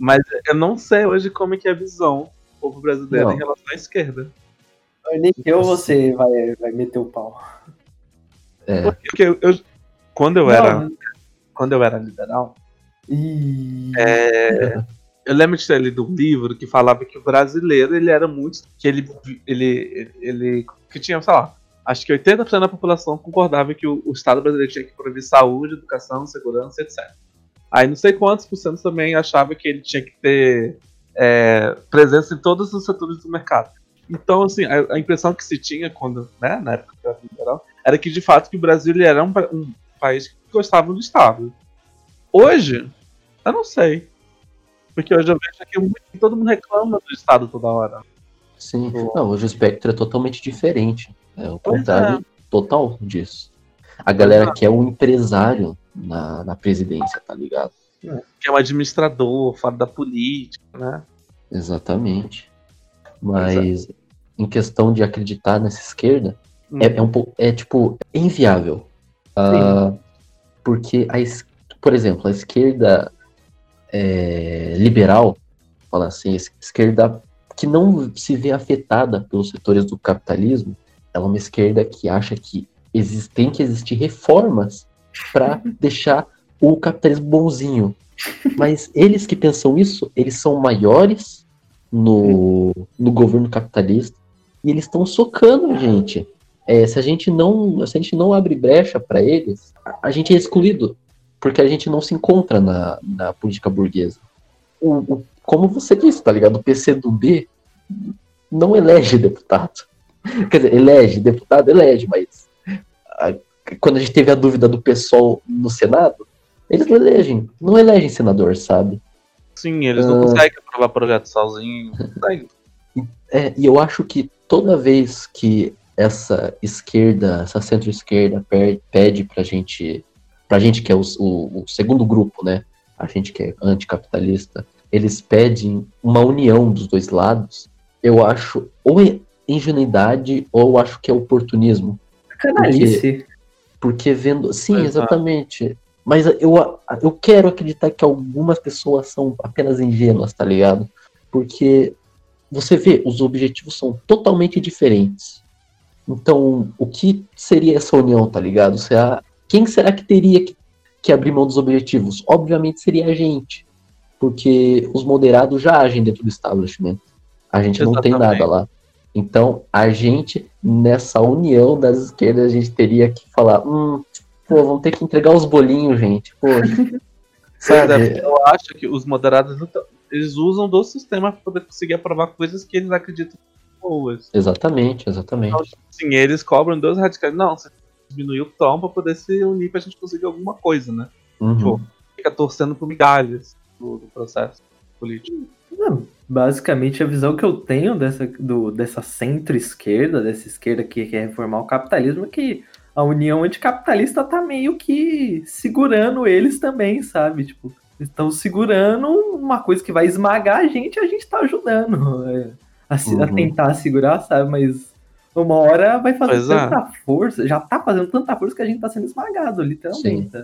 S2: mas eu não sei hoje como é que é a visão do povo brasileiro
S3: Não.
S2: em relação à esquerda.
S1: Nem eu você vai, vai meter o pau.
S3: É.
S2: Porque eu, eu- quando eu
S1: Não.
S2: era. Quando eu era liberal,
S1: Ih,
S2: É, eu lembro de ter lido um livro que falava que o brasileiro ele era muito. que ele. ele, ele que tinha, sei lá, acho que 80% da população concordava que o, o Estado brasileiro tinha que prover saúde, educação, segurança, etc. Aí não sei quantos por cento também achava que ele tinha que ter é, presença em todos os setores do mercado. Então, assim, a, a impressão que se tinha quando, né, na época era liberal, era que de fato que o Brasil era um, um país que gostava do Estado. Hoje, eu não sei. Porque hoje eu vejo que todo mundo reclama do Estado toda hora.
S3: Sim. Não, hoje o espectro é totalmente diferente. É o contrário total disso. A galera quer um empresário na, na presidência, tá ligado?
S2: Que é um administrador, fora da política, né?
S3: Exatamente. Mas em questão de acreditar nessa esquerda,
S2: Hum.
S3: é, é um. É tipo, é inviável. Ah, porque, a, es- por exemplo, a esquerda é, liberal, fala assim, es- esquerda que não se vê afetada pelos setores do capitalismo, ela é uma esquerda que acha que tem que existir reformas para deixar o capitalismo bonzinho. Mas eles que pensam isso, eles são maiores no, no governo capitalista e eles estão socando a gente. É, se a gente não se a gente não abre brecha para eles, a, gente é excluído porque a gente não se encontra na, na política burguesa. O, o- como você disse, tá ligado? O PCdoB não elege deputado. Quer dizer, elege deputado, elege, mas a- quando a gente teve a dúvida do PSOL no Senado, eles não elegem, não elegem senador, sabe?
S2: Sim, eles não
S3: Ah.
S2: conseguem aprovar projeto conseguem.
S3: É, e eu acho que toda vez que essa esquerda, essa centro-esquerda pede pra gente, pra gente que é o, o- o segundo grupo, né? A gente que é anticapitalista, eles pedem uma união dos dois lados. Eu acho ou é ingenuidade ou eu acho que é oportunismo.
S1: canalice.
S3: Porque vendo. Sim,
S2: Exato.
S3: exatamente. Mas eu, eu quero acreditar que algumas pessoas são apenas ingênuas, tá ligado? Porque você vê, os objetivos são totalmente diferentes. Então, o que seria essa união, tá ligado? Será, quem será que teria que, que abrir mão dos objetivos? Obviamente seria a gente. Porque os moderados já agem dentro do establishment. A gente não tem
S2: Exatamente.
S3: nada lá. Então, a gente, nessa união das esquerdas, a gente teria que falar: hum, pô, vamos ter que entregar os bolinhos, gente. Pô,
S2: Pois
S3: sabe?
S2: é, eu acho que os moderados. não tão- eles usam do sistema para poder conseguir aprovar coisas que eles acreditam boas.
S3: Exatamente, exatamente.
S2: Então, sim, eles cobram dois radicais. Não, você diminuir o tom para poder se unir pra gente conseguir alguma coisa, né?
S3: Uhum.
S2: Tipo, fica torcendo por migalhas do, do processo político.
S1: Não, basicamente a visão que eu tenho dessa, do, dessa centro-esquerda, dessa esquerda que quer reformar o capitalismo, é que a União Anticapitalista tá meio que segurando eles também, sabe? Tipo, estão segurando uma coisa que vai esmagar a gente e a gente tá ajudando é, a, se- a
S3: Uhum.
S1: tentar segurar, sabe? Mas uma hora vai fazer
S2: Pois é.
S1: tanta força, já tá fazendo tanta força que a gente tá sendo esmagado, literalmente. tá?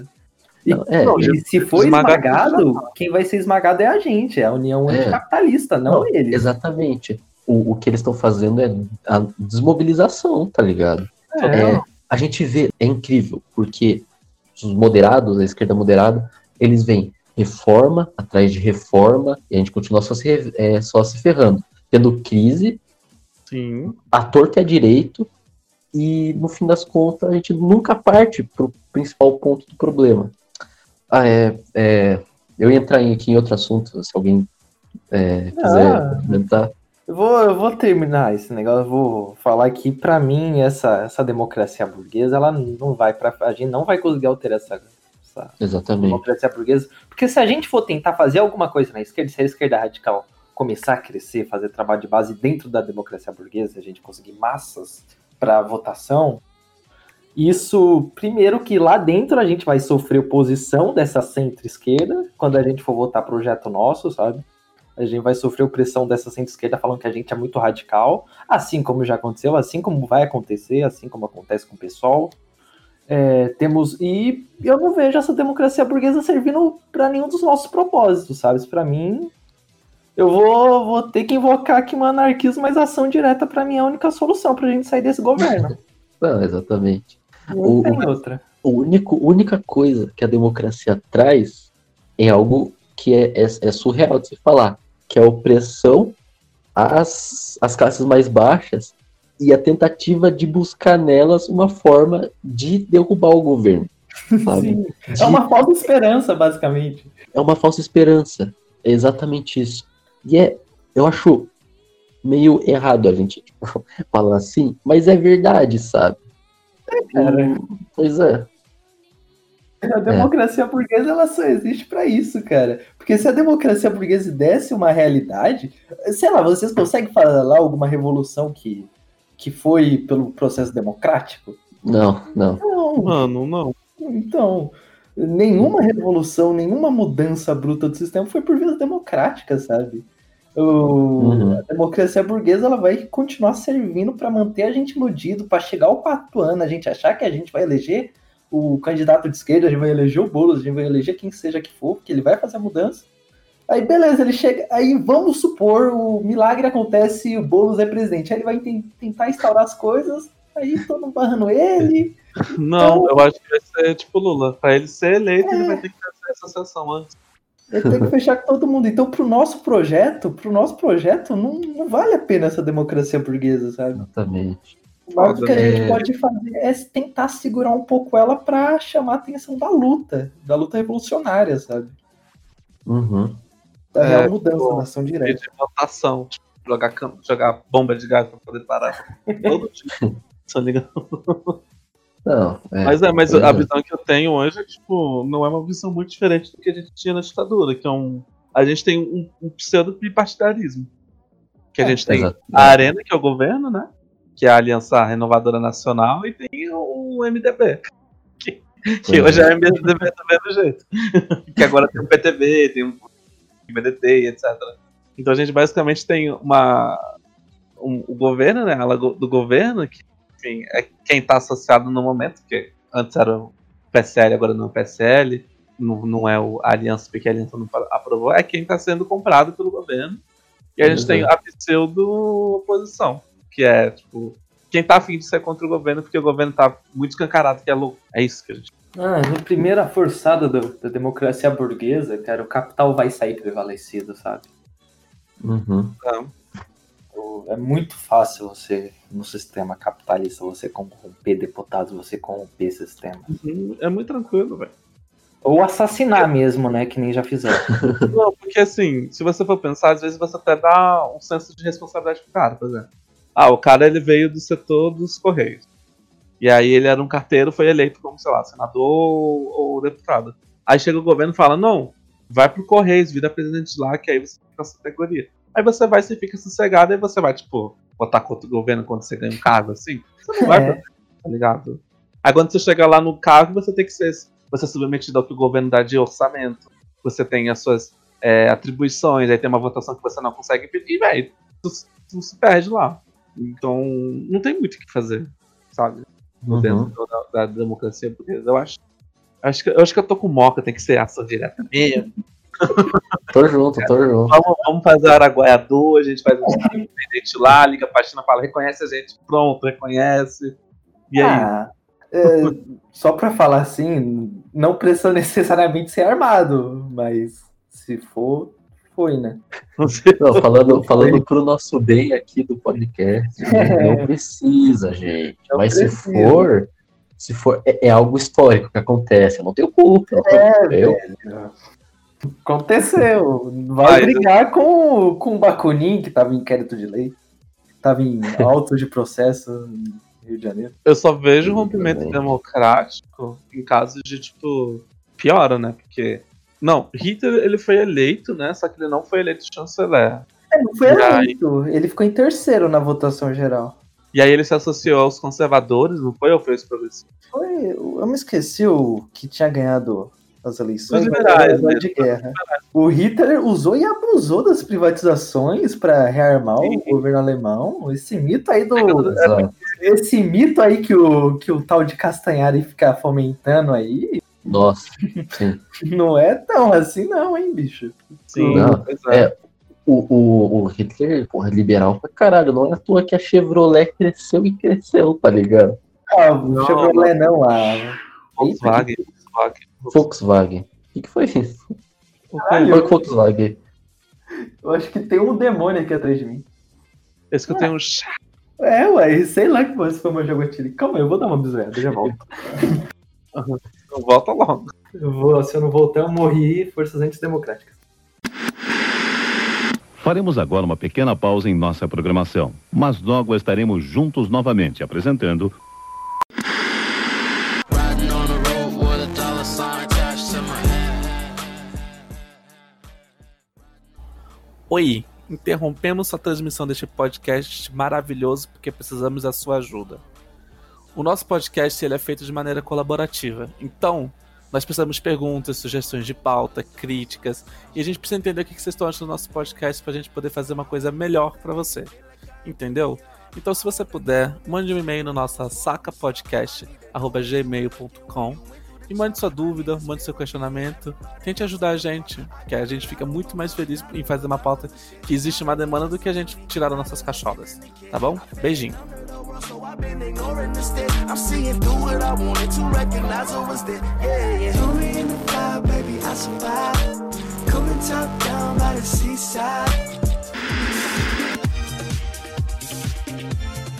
S1: E,
S3: Não, é,
S1: não, e se for
S2: esmagado,
S1: esmagado, quem vai ser esmagado é a gente, é a União
S3: É.
S1: Anticapitalista, não, eles.
S3: Exatamente. O, o que eles estão fazendo é a desmobilização, tá ligado?
S1: É,
S3: É, a gente vê, é incrível, porque os moderados, a esquerda moderada, eles vêm reforma atrás de reforma e a gente continua só se, é, só se ferrando, tendo crise,
S2: Sim.
S3: a torta é direito e no fim das contas a gente nunca parte pro principal ponto do problema. Ah, é, é, eu ia entrar em- aqui em outro assunto, se alguém é, quiser
S1: Ah.
S3: comentar.
S1: Eu vou, eu vou terminar esse negócio, eu vou falar que pra mim essa, essa democracia burguesa, ela não vai para a gente não vai conseguir alterar essa, essa
S3: Exatamente.
S1: democracia burguesa, porque se a gente for tentar fazer alguma coisa na esquerda, se a esquerda radical começar a crescer, fazer trabalho de base dentro da democracia burguesa, a gente conseguir massas para votação, isso, primeiro que lá dentro a gente vai sofrer oposição dessa centro-esquerda, quando a gente for votar projeto nosso, sabe? A gente vai sofrer opressão dessa centro-esquerda falando que a gente é muito radical, assim como já aconteceu, assim como vai acontecer, assim como acontece com o pessoal. É, temos e eu não vejo essa democracia burguesa servindo para nenhum dos nossos propósitos, sabe? Para mim, eu vou, vou ter que invocar aqui um anarquismo, mas ação direta para mim é a única solução pra gente sair desse governo.
S3: Não, exatamente.
S1: Não
S3: O-
S1: tem outra.
S3: A único, única coisa que a democracia traz é algo que é, é, é surreal de se falar, que é a opressão às, às classes mais baixas e a tentativa de buscar nelas uma forma de derrubar o governo. De-
S1: É uma falsa esperança, basicamente.
S3: é uma falsa esperança. É exatamente isso. E é, eu acho meio errado a gente tipo, falar assim, mas é verdade, sabe?
S1: Cara.
S3: Pois é.
S1: A democracia burguesa ela só existe pra isso, cara. Porque se a democracia burguesa desse uma realidade, sei lá, vocês conseguem falar alguma revolução que, que foi pelo processo democrático?
S3: Não, não.
S1: Não.
S2: Mano, não.
S1: Então, nenhuma revolução, nenhuma mudança bruta do sistema foi por vias democráticas, sabe? O-
S3: Uhum.
S1: A democracia burguesa ela vai continuar servindo para manter a gente iludido, para chegar ao quarto ano, a gente achar que a gente vai eleger o candidato de esquerda, a gente vai eleger o Boulos, a gente vai eleger quem seja que for, que ele vai fazer a mudança. Aí beleza, ele chega, aí vamos supor o milagre acontece e o Boulos é presidente. Aí ele vai ten- tentar instaurar as coisas, aí todo mundo barrando ele.
S2: Não,
S1: Então-
S2: eu acho que vai ser tipo Lula. Pra ele ser eleito, ele vai ter que fazer essa sessão antes.
S1: Ele tem que fechar com todo mundo. Então, pro nosso projeto, pro nosso projeto, não, não vale a pena essa democracia burguesa, sabe?
S3: Exatamente.
S1: O que a gente
S3: É.
S1: pode fazer é tentar segurar um pouco ela pra chamar a atenção da luta, da luta revolucionária, sabe?
S3: Uhum.
S1: Da
S2: É,
S1: real mudança
S2: pô,
S1: da ação direta.
S2: de votação. Tipo, jogar, jogar bomba de gás pra poder parar. Todo dia. Tá ligado?
S3: Não, é,
S2: Mas é, mas a
S3: é.
S2: visão que eu tenho hoje é tipo, não é uma visão muito diferente do que a gente tinha na ditadura, que é um. A gente tem um, um pseudo bipartidarismo. Que a
S1: É,
S2: gente tem
S3: Exato.
S2: a Arena, que é o governo, né? Que é a Aliança Renovadora Nacional, e tem o MDB. Que, que hoje
S3: é.
S2: é MDB do mesmo jeito. que agora tem o PTB, tem o MDT, etc. Então a gente basicamente tem uma. Um, o governo, né? A ala do governo, que enfim, é quem está associado no momento, que antes era o PSL, agora não é o PSL, não, não é o Aliança, porque a Aliança não aprovou, é quem está sendo comprado pelo governo. E a gente tem a pseudo-oposição, que é, tipo, quem tá afim de ser contra o governo, porque o governo tá muito escancarado, que é louco. É isso que a gente.
S1: Ah, na primeira forçada do- da democracia burguesa, cara, o capital vai sair prevalecido, sabe?
S3: Uhum.
S1: O- É muito fácil você, no sistema capitalista, você corromper deputados, você corromper sistema.
S2: É muito tranquilo, velho.
S1: Ou assassinar mesmo, né? Que nem já fizeram.
S2: Não, porque assim, se você for pensar, às vezes você até dá um senso de responsabilidade pro cara, por exemplo. Ah, o cara ele veio do setor dos Correios. E aí ele era um carteiro, foi eleito como, sei lá, senador ou, ou deputado. Aí chega o governo e fala, não, vai pro Correios, vira presidente lá, que aí você fica nessa categoria. Aí você vai, você fica sossegado, aí você vai, tipo, botar contra o governo quando você ganha um cargo, assim. Você não vai
S1: É.
S2: fazer, tá ligado? Aí quando você chega lá no cargo, você tem que ser você é submetido ao que o governo dá de orçamento. Você tem as suas é, atribuições, aí tem uma votação que você não consegue pedir, e, velho, tu, tu se perde lá. Então, não tem muito o que fazer, sabe?
S3: Uhum.
S2: Dentro da, da democracia burguesa. Eu acho, acho que, eu acho que eu tô com moca, tem que ser ação direta mesmo.
S3: Tô junto, tô junto.
S2: Vamos, vamos fazer a Araguaia 2, a gente faz um independente lá, liga pra China, fala, reconhece a gente, pronto, reconhece. E aí?
S1: Ah, é, só pra falar assim, não precisa necessariamente ser armado, mas se for, foi, né?
S2: Não sei.
S3: Não, falando, falando pro nosso bem aqui do podcast, né, não precisa, gente.
S1: Não
S3: Mas
S1: precisa.
S3: se for, se for, é, é algo histórico que acontece. Eu não tenho culpa.
S1: É,
S3: eu,
S1: Aconteceu. Vai
S2: Mas-
S1: brigar com, com o Bakunin, que tava em inquérito de lei. Tava em auto de processo no Rio de Janeiro.
S2: Eu só vejo rompimento democrático em casos de, tipo, piora, né? Porque. Não, Hitler ele foi eleito, né? Só que ele não foi eleito chanceler.
S1: É, não foi
S2: E aí?
S1: eleito. Ele ficou em terceiro na votação geral.
S2: E aí ele se associou aos conservadores, não foi? Ou foi os progressistas?
S1: Foi, eu me esqueci o que tinha ganhado as eleições.
S2: Liberais,
S1: era
S2: né?
S1: de guerra. O Hitler usou e abusou das privatizações para rearmar
S2: Sim.
S1: o governo alemão. Esse mito aí do.
S3: exato.
S1: Esse mito aí que o, que o tal de Castanhari fica fomentando aí
S3: Nossa, sim.
S1: não é tão assim, não, hein, bicho?
S2: Sim,
S3: Não,
S2: é.
S3: é. O, o, o Hitler, porra, liberal pra caralho. Não é à toa que a Chevrolet cresceu e cresceu, tá ligado?
S1: Ah, o
S2: Não,
S1: Chevrolet não, a.
S2: Volkswagen. Volkswagen.
S3: Volkswagen. O que, foi isso?
S1: Caralho.
S3: Foi Volkswagen.
S1: Eu acho que tem um demônio aqui atrás de mim.
S2: Esse que eu tenho um chá.
S1: É, ué, sei lá que foi- se foi uma jogatina. Calma aí, eu vou dar uma bisoiada, já volto.
S2: Volta logo.
S1: Eu vou, se eu não voltar, eu morri forças antidemocráticas.
S5: Faremos agora uma pequena pausa em nossa programação, mas logo estaremos juntos novamente apresentando
S8: Oi, interrompemos a transmissão deste podcast maravilhoso porque precisamos da sua ajuda. O nosso podcast ele é feito de maneira colaborativa, então nós precisamos de perguntas, sugestões de pauta, críticas e a gente precisa entender o que vocês estão achando do nosso podcast para a gente poder fazer uma coisa melhor para você, entendeu? Então, se você puder, mande um e-mail no nosso sacapodcast@gmail.com e mande sua dúvida, mande seu questionamento. Tente ajudar a gente, que a gente fica muito mais feliz em fazer uma pauta que existe uma demanda do que a gente tirar das nossas cacholas. Tá bom? Beijinho.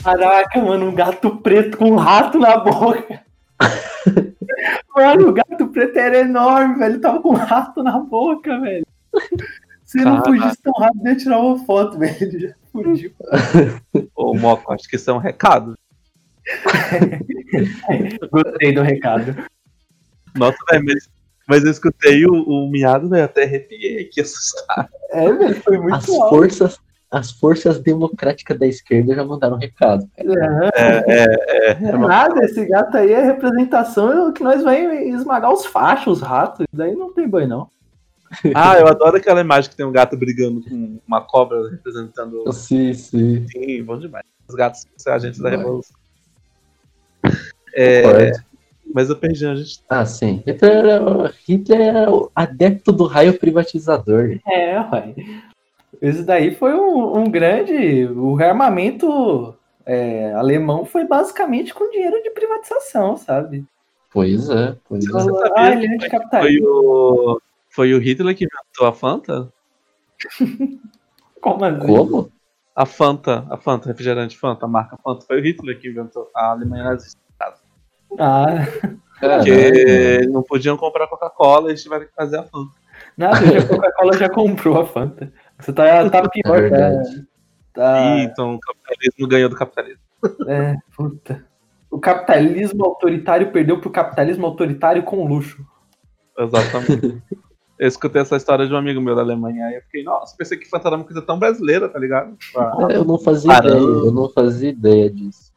S1: Caraca, mano, um gato preto com um rato na boca. mano, o gato preto era enorme, velho. Ele tava com um rato na boca, velho. Se não
S2: Caraca.
S1: fugisse tão rápido, eu ia tirar uma foto, velho. Ele já fugiu.
S2: Ô, Moco, acho que isso é um recado.
S1: Gostei do recado.
S2: Nossa, velho, mas, mas eu escutei o, o miado, velho, até arrepiei aqui, assustado.
S1: É, velho, foi muito
S3: As
S1: alto.
S3: forças, as forças democráticas da esquerda já mandaram um recado. cara.
S2: É,
S1: É nada, esse gato aí é representação que nós vamos esmagar os fachos, os ratos. Daí não tem banho, não.
S2: Ah, eu adoro aquela imagem que tem um gato brigando com uma cobra representando.
S3: Sim, sim.
S2: Sim, bom demais. Os gatos são agentes da revolução. É, mas eu perdi a gente.
S3: Ah, sim. Hitler era, Hitler era o adepto do raio privatizador.
S1: É, ué. Esse daí foi um, um grande. O rearmamento é, alemão foi basicamente com dinheiro de privatização, sabe?
S3: Pois é, pois é.
S2: Você sabia
S1: Ah, ele é anticapitalista.
S2: Foi o, foi o Hitler que inventou a Fanta?
S1: Como assim?
S3: Como?
S2: A Fanta, a Fanta, refrigerante Fanta, a marca Fanta, foi o Hitler que inventou. A Alemanha nazista.
S1: Ah,
S2: Porque não podiam comprar Coca-Cola e eles tiveram que fazer a Fanta.
S1: Nada, a Coca-Cola já comprou a Fanta. Você tá, tá pior,
S3: É
S1: tá?
S2: Ih, então o capitalismo ganhou do capitalismo.
S1: é, puta. O capitalismo autoritário perdeu pro capitalismo autoritário com luxo.
S2: Exatamente. Eu escutei essa história de um amigo meu da Alemanha e eu fiquei, nossa, pensei que Fanta era uma coisa tão brasileira, tá ligado? Ah,
S3: É, Eu não fazia
S2: Caramba.
S3: ideia, eu não fazia ideia disso.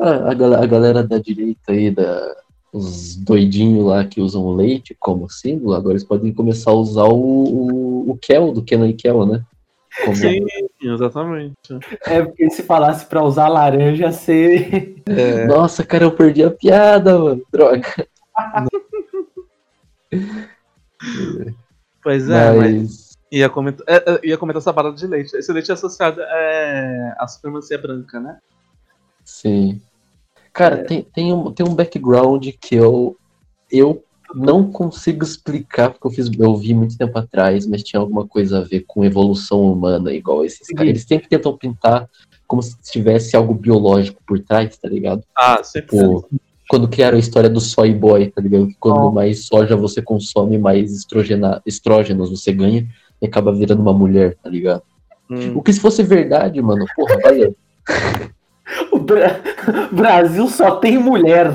S3: Ah, a, gal- a galera da direita aí, da, os doidinhos lá que usam leite como símbolo, agora eles podem começar a usar o, o, o Kel, do Kenan e Kel, né? Como-
S2: Sim, exatamente.
S1: É porque se falasse pra usar laranja, ser.
S2: É,
S3: Nossa, cara, eu perdi a piada, mano. Droga.
S2: pois é, mas
S3: Mas,
S2: ia comentar, é, é, ia comentar essa parada de leite. Esse leite é associado é, à supremacia branca, né?
S3: sim. Cara, tem, tem, um, tem um background que eu, eu não consigo explicar, porque eu, fiz, eu vi muito tempo atrás, mas tinha alguma coisa a ver com evolução humana, igual esses caras. Eles sempre tentam pintar como se tivesse algo biológico por trás, tá ligado?
S2: Ah, sempre.
S3: Tipo, quando criaram a história do soy boy, tá ligado? Que quando
S1: Oh.
S3: mais soja você consome, mais estrogena, estrógenos você ganha e acaba virando uma mulher, tá ligado?
S2: Hum.
S3: O que se fosse verdade, mano, porra, valeu.
S1: O Bra- Brasil só tem mulher.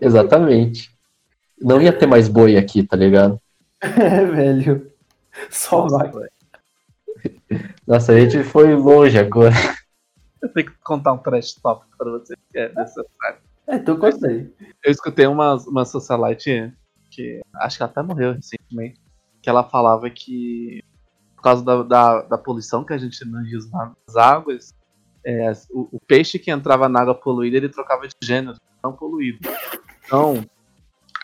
S3: Exatamente. Não ia ter mais boi aqui, tá ligado?
S1: É, velho. Só vai.
S3: Nossa, a gente foi longe agora.
S2: Eu tenho que contar um trash top pra você que é necessário.
S1: É, então gostei.
S2: Eu escutei uma, uma socialite que acho que ela até morreu recentemente, que ela falava que por causa da, da, da poluição que a gente não usa nas águas, é, o, o peixe que entrava na água poluída ele trocava de gênero, não poluído. Então,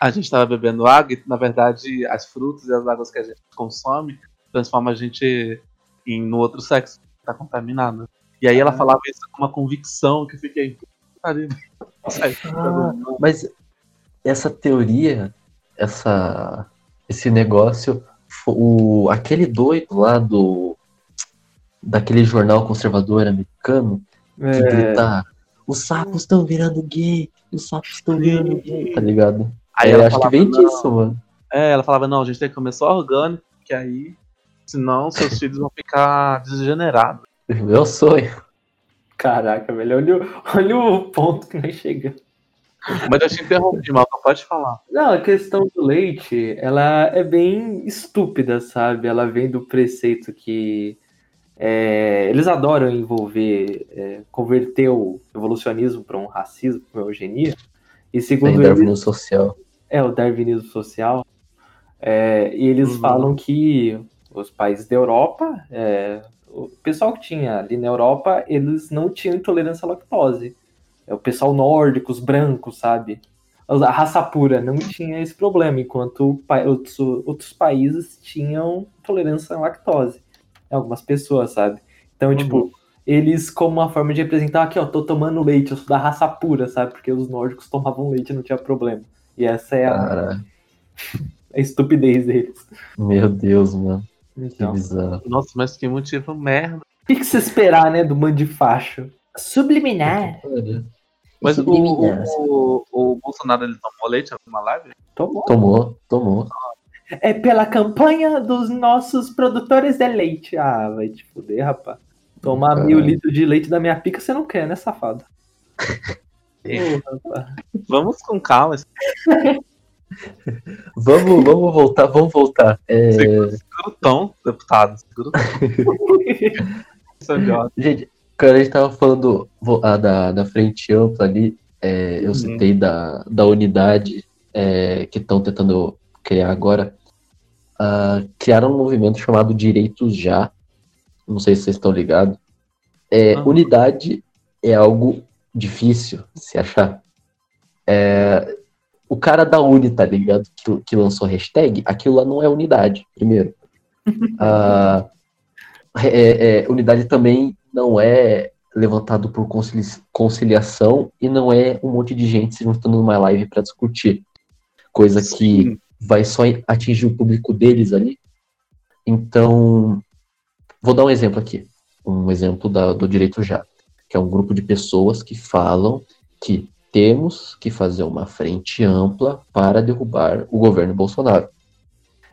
S2: a gente estava bebendo água e, na verdade, as frutas e as águas que a gente consome transformam a gente em, no outro sexo, que tá contaminado. E aí ela falava isso com uma convicção que eu fiquei. Sai,
S3: Ah, mas essa teoria, essa, esse negócio, o, aquele doido lá do daquele jornal conservador americano que
S1: É,
S3: grita os sapos estão virando gay, os sapos estão virando gay, tá ligado?
S2: Aí
S3: É,
S2: ela
S3: acho que vem
S2: "Não."
S3: disso, mano.
S2: É, ela falava, não, a gente tem que comer só orgânico, que aí, senão seus filhos vão ficar degenerados.
S3: Meu sonho.
S1: Caraca, velho. Olha, o- olha o ponto que nós chegamos.
S2: Mas eu te interrompi, Malta, pode falar.
S1: Não, a questão do leite, ela é bem estúpida, sabe? Ela vem do preceito que é, eles adoram envolver, é, converter o evolucionismo para um racismo, para uma eugenia. E segundo
S3: Tem
S1: eles,
S3: darwinismo social.
S1: é o darwinismo social. É, e eles
S2: Uhum.
S1: falam que os países da Europa, é, o pessoal que tinha ali na Europa, eles não tinham intolerância à lactose. É o pessoal nórdico, os brancos, sabe? A raça pura não tinha esse problema, enquanto outros, outros países tinham intolerância à lactose. Algumas pessoas, sabe? Então, tipo, eles, como uma forma de representar, aqui, ó, tô tomando leite, eu sou da raça pura, sabe? Porque os nórdicos tomavam leite e não tinha problema. E essa é a, a estupidez deles.
S3: meu Deus, mano. Que
S1: Então, o
S3: bizarro.
S2: Nossa, mas que motivo merda.
S1: que, que você esperar, né, do mano de facho? Subliminar.
S2: Mas o,
S3: subliminar.
S2: o, o Bolsonaro, ele tomou leite numa live?
S1: Tomou.
S3: Tomou, tomou.
S1: É pela campanha dos nossos produtores de leite. Ah, vai te fuder, rapaz. Tomar mil litros de leite da minha pica você não quer, né, safado?
S2: Vamos com calma.
S3: Vamos, vamos voltar, vamos voltar. É,
S2: Segura, segura o tom, deputado. Segura o tom.
S3: Gente, quando a gente tava falando ah, da, da frente ampla ali, é, eu
S2: Uhum.
S3: citei da, da unidade é, que estão tentando criar agora. Ah, criaram um movimento chamado Direitos Já. Não sei se vocês estão ligados. É,
S2: Aham.
S3: Unidade é algo difícil se achar. É, o cara da Uni, tá ligado? Que, que lançou a hashtag, aquilo lá não é unidade, primeiro. Ah, é, é, unidade também não é levantado por concili- conciliação e não é um monte de gente se juntando numa live para discutir. Coisa que
S2: Sim.
S3: Vai só atingir o público deles ali. Então, vou dar um exemplo aqui. Um exemplo da- do Direito Já, que é um grupo de pessoas que falam que temos que fazer uma frente ampla para derrubar o governo Bolsonaro.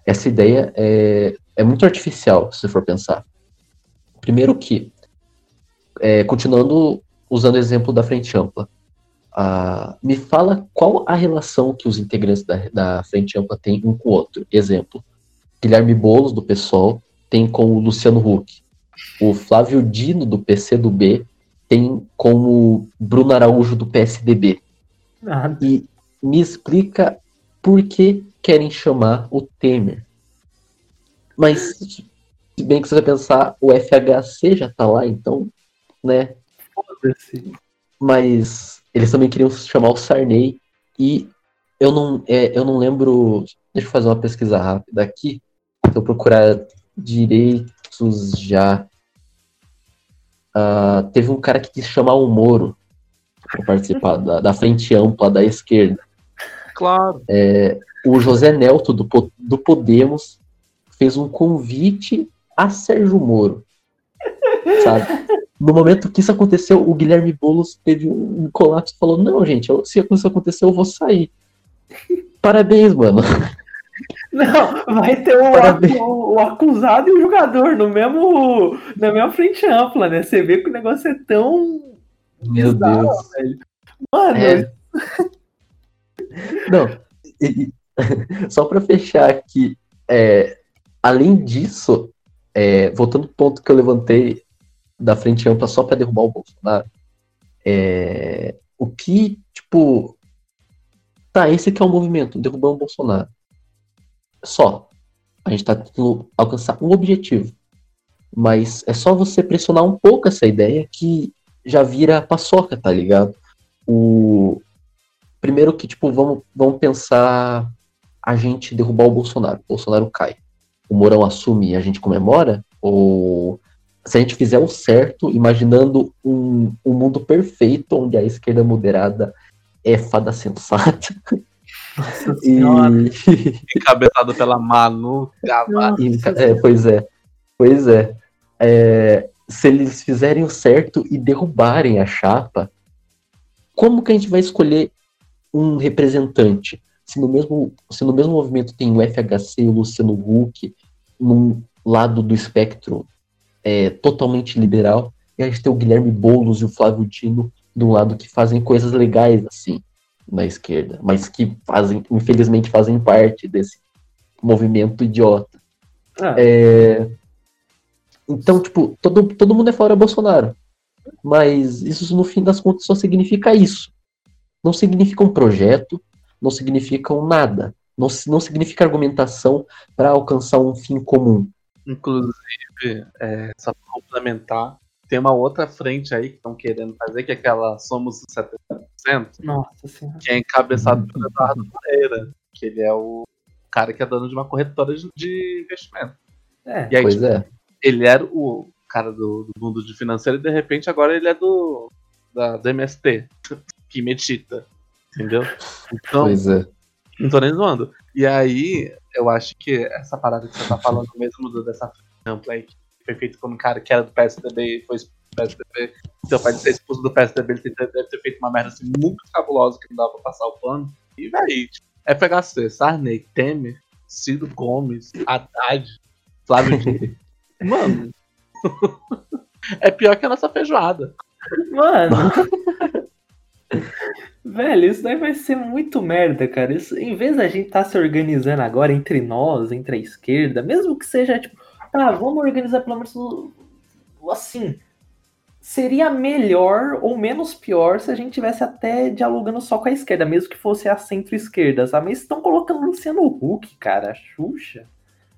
S3: Essa ideia é, é muito artificial, se for pensar. Primeiro que, é, continuando usando o exemplo da frente ampla, ah, me fala qual a relação que os integrantes da, da frente ampla têm um com o outro. Exemplo, Guilherme Boulos, do PSOL, tem com o Luciano Huck. O Flávio Dino, do PCdoB, tem como Bruno Araújo, do PSDB.
S1: Nada.
S3: E me explica por que querem chamar o Temer. Mas, se bem que você vai pensar, o FHC já tá lá, então, né? Mas eles também queriam chamar o Sarney. E eu não, é, eu não lembro. Deixa eu fazer uma pesquisa rápida aqui. Eu procurar direitos já. Ah, teve um cara que quis chamar o Moro para participar da, da frente ampla da esquerda.
S2: Claro.
S3: o José Nelto do, do Podemos fez um convite a Sérgio Moro. Sabe? No momento que isso aconteceu, o Guilherme Boulos teve um colapso e falou: Não, gente, se isso acontecer, eu vou sair. Parabéns, mano.
S1: Não, vai ter o, acu- o acusado e o jogador no mesmo, na mesma frente ampla, né? Você vê que o negócio é tão.
S3: Meu
S1: bizarro,
S3: Deus.
S1: velho. Mano,
S3: É. Não, e- só para fechar aqui, é, além disso, é, voltando ao ponto que eu levantei da frente ampla só para derrubar o Bolsonaro, é, o que, tipo, tá, esse que é o movimento, derrubar o Bolsonaro. Só. A gente tá tentando alcançar um objetivo. Mas é só você pressionar um pouco essa ideia que já vira paçoca, tá ligado? O, primeiro que, tipo, vamos, vamos pensar a gente derrubar o Bolsonaro. O Bolsonaro cai. O Mourão assume e a gente comemora? Ou se a gente fizer o certo, imaginando um, um mundo perfeito onde a esquerda moderada é fada sensata
S1: nossa
S3: e,
S1: senhora.
S2: Encabeçado pela Manu Gavassi.
S3: e- é, pois é, pois é. É, se eles fizerem o certo e derrubarem a chapa, como que a gente vai escolher um representante? Se no mesmo, se no mesmo movimento tem o FHC e o Luciano Huck, num lado do espectro é, totalmente liberal, e a gente tem o Guilherme Boulos e o Flávio Dino um lado que fazem coisas legais assim na esquerda, mas que fazem, infelizmente, fazem parte desse movimento idiota.
S1: Ah,
S3: É, Então, tipo, todo, todo mundo é fora Bolsonaro. Mas isso, no fim das contas, só significa isso. Não significa um projeto, não significa um nada. Não, não significa argumentação para alcançar um fim comum.
S2: Inclusive, é, só pra complementar, tem uma outra frente aí que estão querendo fazer, que é aquela Somos os 70%,
S1: Nossa senhora.
S2: que é encabeçado pelo Eduardo Moreira, que ele é o cara que é dono de uma corretora de- de investimento.
S1: É.
S2: E aí,
S3: Pois
S2: tipo,
S3: é.
S2: ele era o cara do, do mundo de financeiro e de repente agora ele é do, da, do MST, que medita. Entendeu? Então,
S3: Pois é.
S2: não tô nem zoando. E aí, eu acho que essa parada que você tá falando mesmo do- dessa ampla aí, que foi feito por um cara que era do PSDB e foi expulso do PSDB. Seu pai de ser expulso do PSDB, ele deve ter feito uma merda assim muito cabulosa que não dava pra passar o pano. E, véi, tipo, FHC, Sarney, Temer, Ciro Gomes, Haddad, Flávio Dino. Mano, é pior que a nossa feijoada.
S1: Mano. Velho, isso daí vai ser muito merda, cara. Isso, em vez da gente estar se organizando agora entre nós, entre a esquerda, mesmo que seja tipo, ah, vamos organizar pelo menos assim. Seria melhor ou menos pior se a gente tivesse até dialogando só com a esquerda, mesmo que fosse a centro-esquerda, sabe? Mas estão colocando Luciano Huck, cara, Xuxa.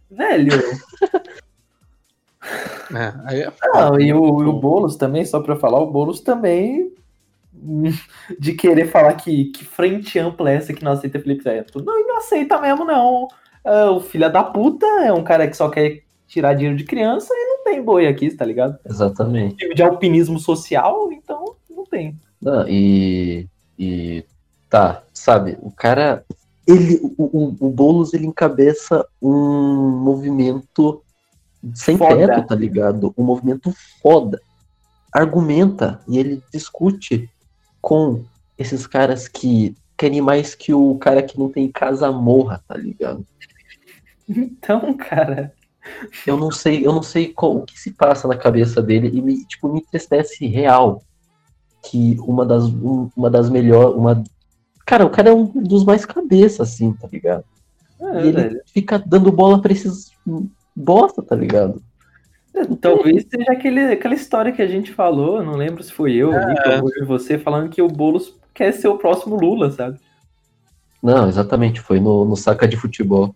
S1: Velho.
S2: É, aí é
S1: Não, e o, e o Boulos também, só pra falar, o Boulos também de querer falar que, que frente ampla é essa que não aceita Felipe Neto. Não, ele não aceita mesmo, não. Ah, o filho da puta é um cara que só quer tirar dinheiro de criança e não tem boi aqui, tá ligado?
S3: Exatamente.
S1: Tipo De alpinismo social, então não tem.
S3: Não, e, e tá, sabe, o cara, ele, o, o, o Boulos, ele encabeça um movimento sem
S1: Foda.
S3: teto, tá ligado? Um movimento foda. Argumenta e ele discute com esses caras que querem mais que o cara que não tem casa morra, tá ligado?
S1: Então, cara.
S3: Eu não sei, eu não sei qual- o que se passa na cabeça dele e me, tipo, me entristece real que uma das, um- uma das melhores, uma... Cara, o cara é um dos mais cabeça, assim, tá ligado?
S1: É,
S3: e ele
S1: velho.
S3: fica dando bola pra esses bosta, tá ligado?
S1: Talvez seja aquele, aquela história que a gente falou, não lembro se foi eu, Nico, ou você, falando que o Boulos quer ser o próximo Lula, sabe?
S3: Não, exatamente, foi no, no saca de futebol.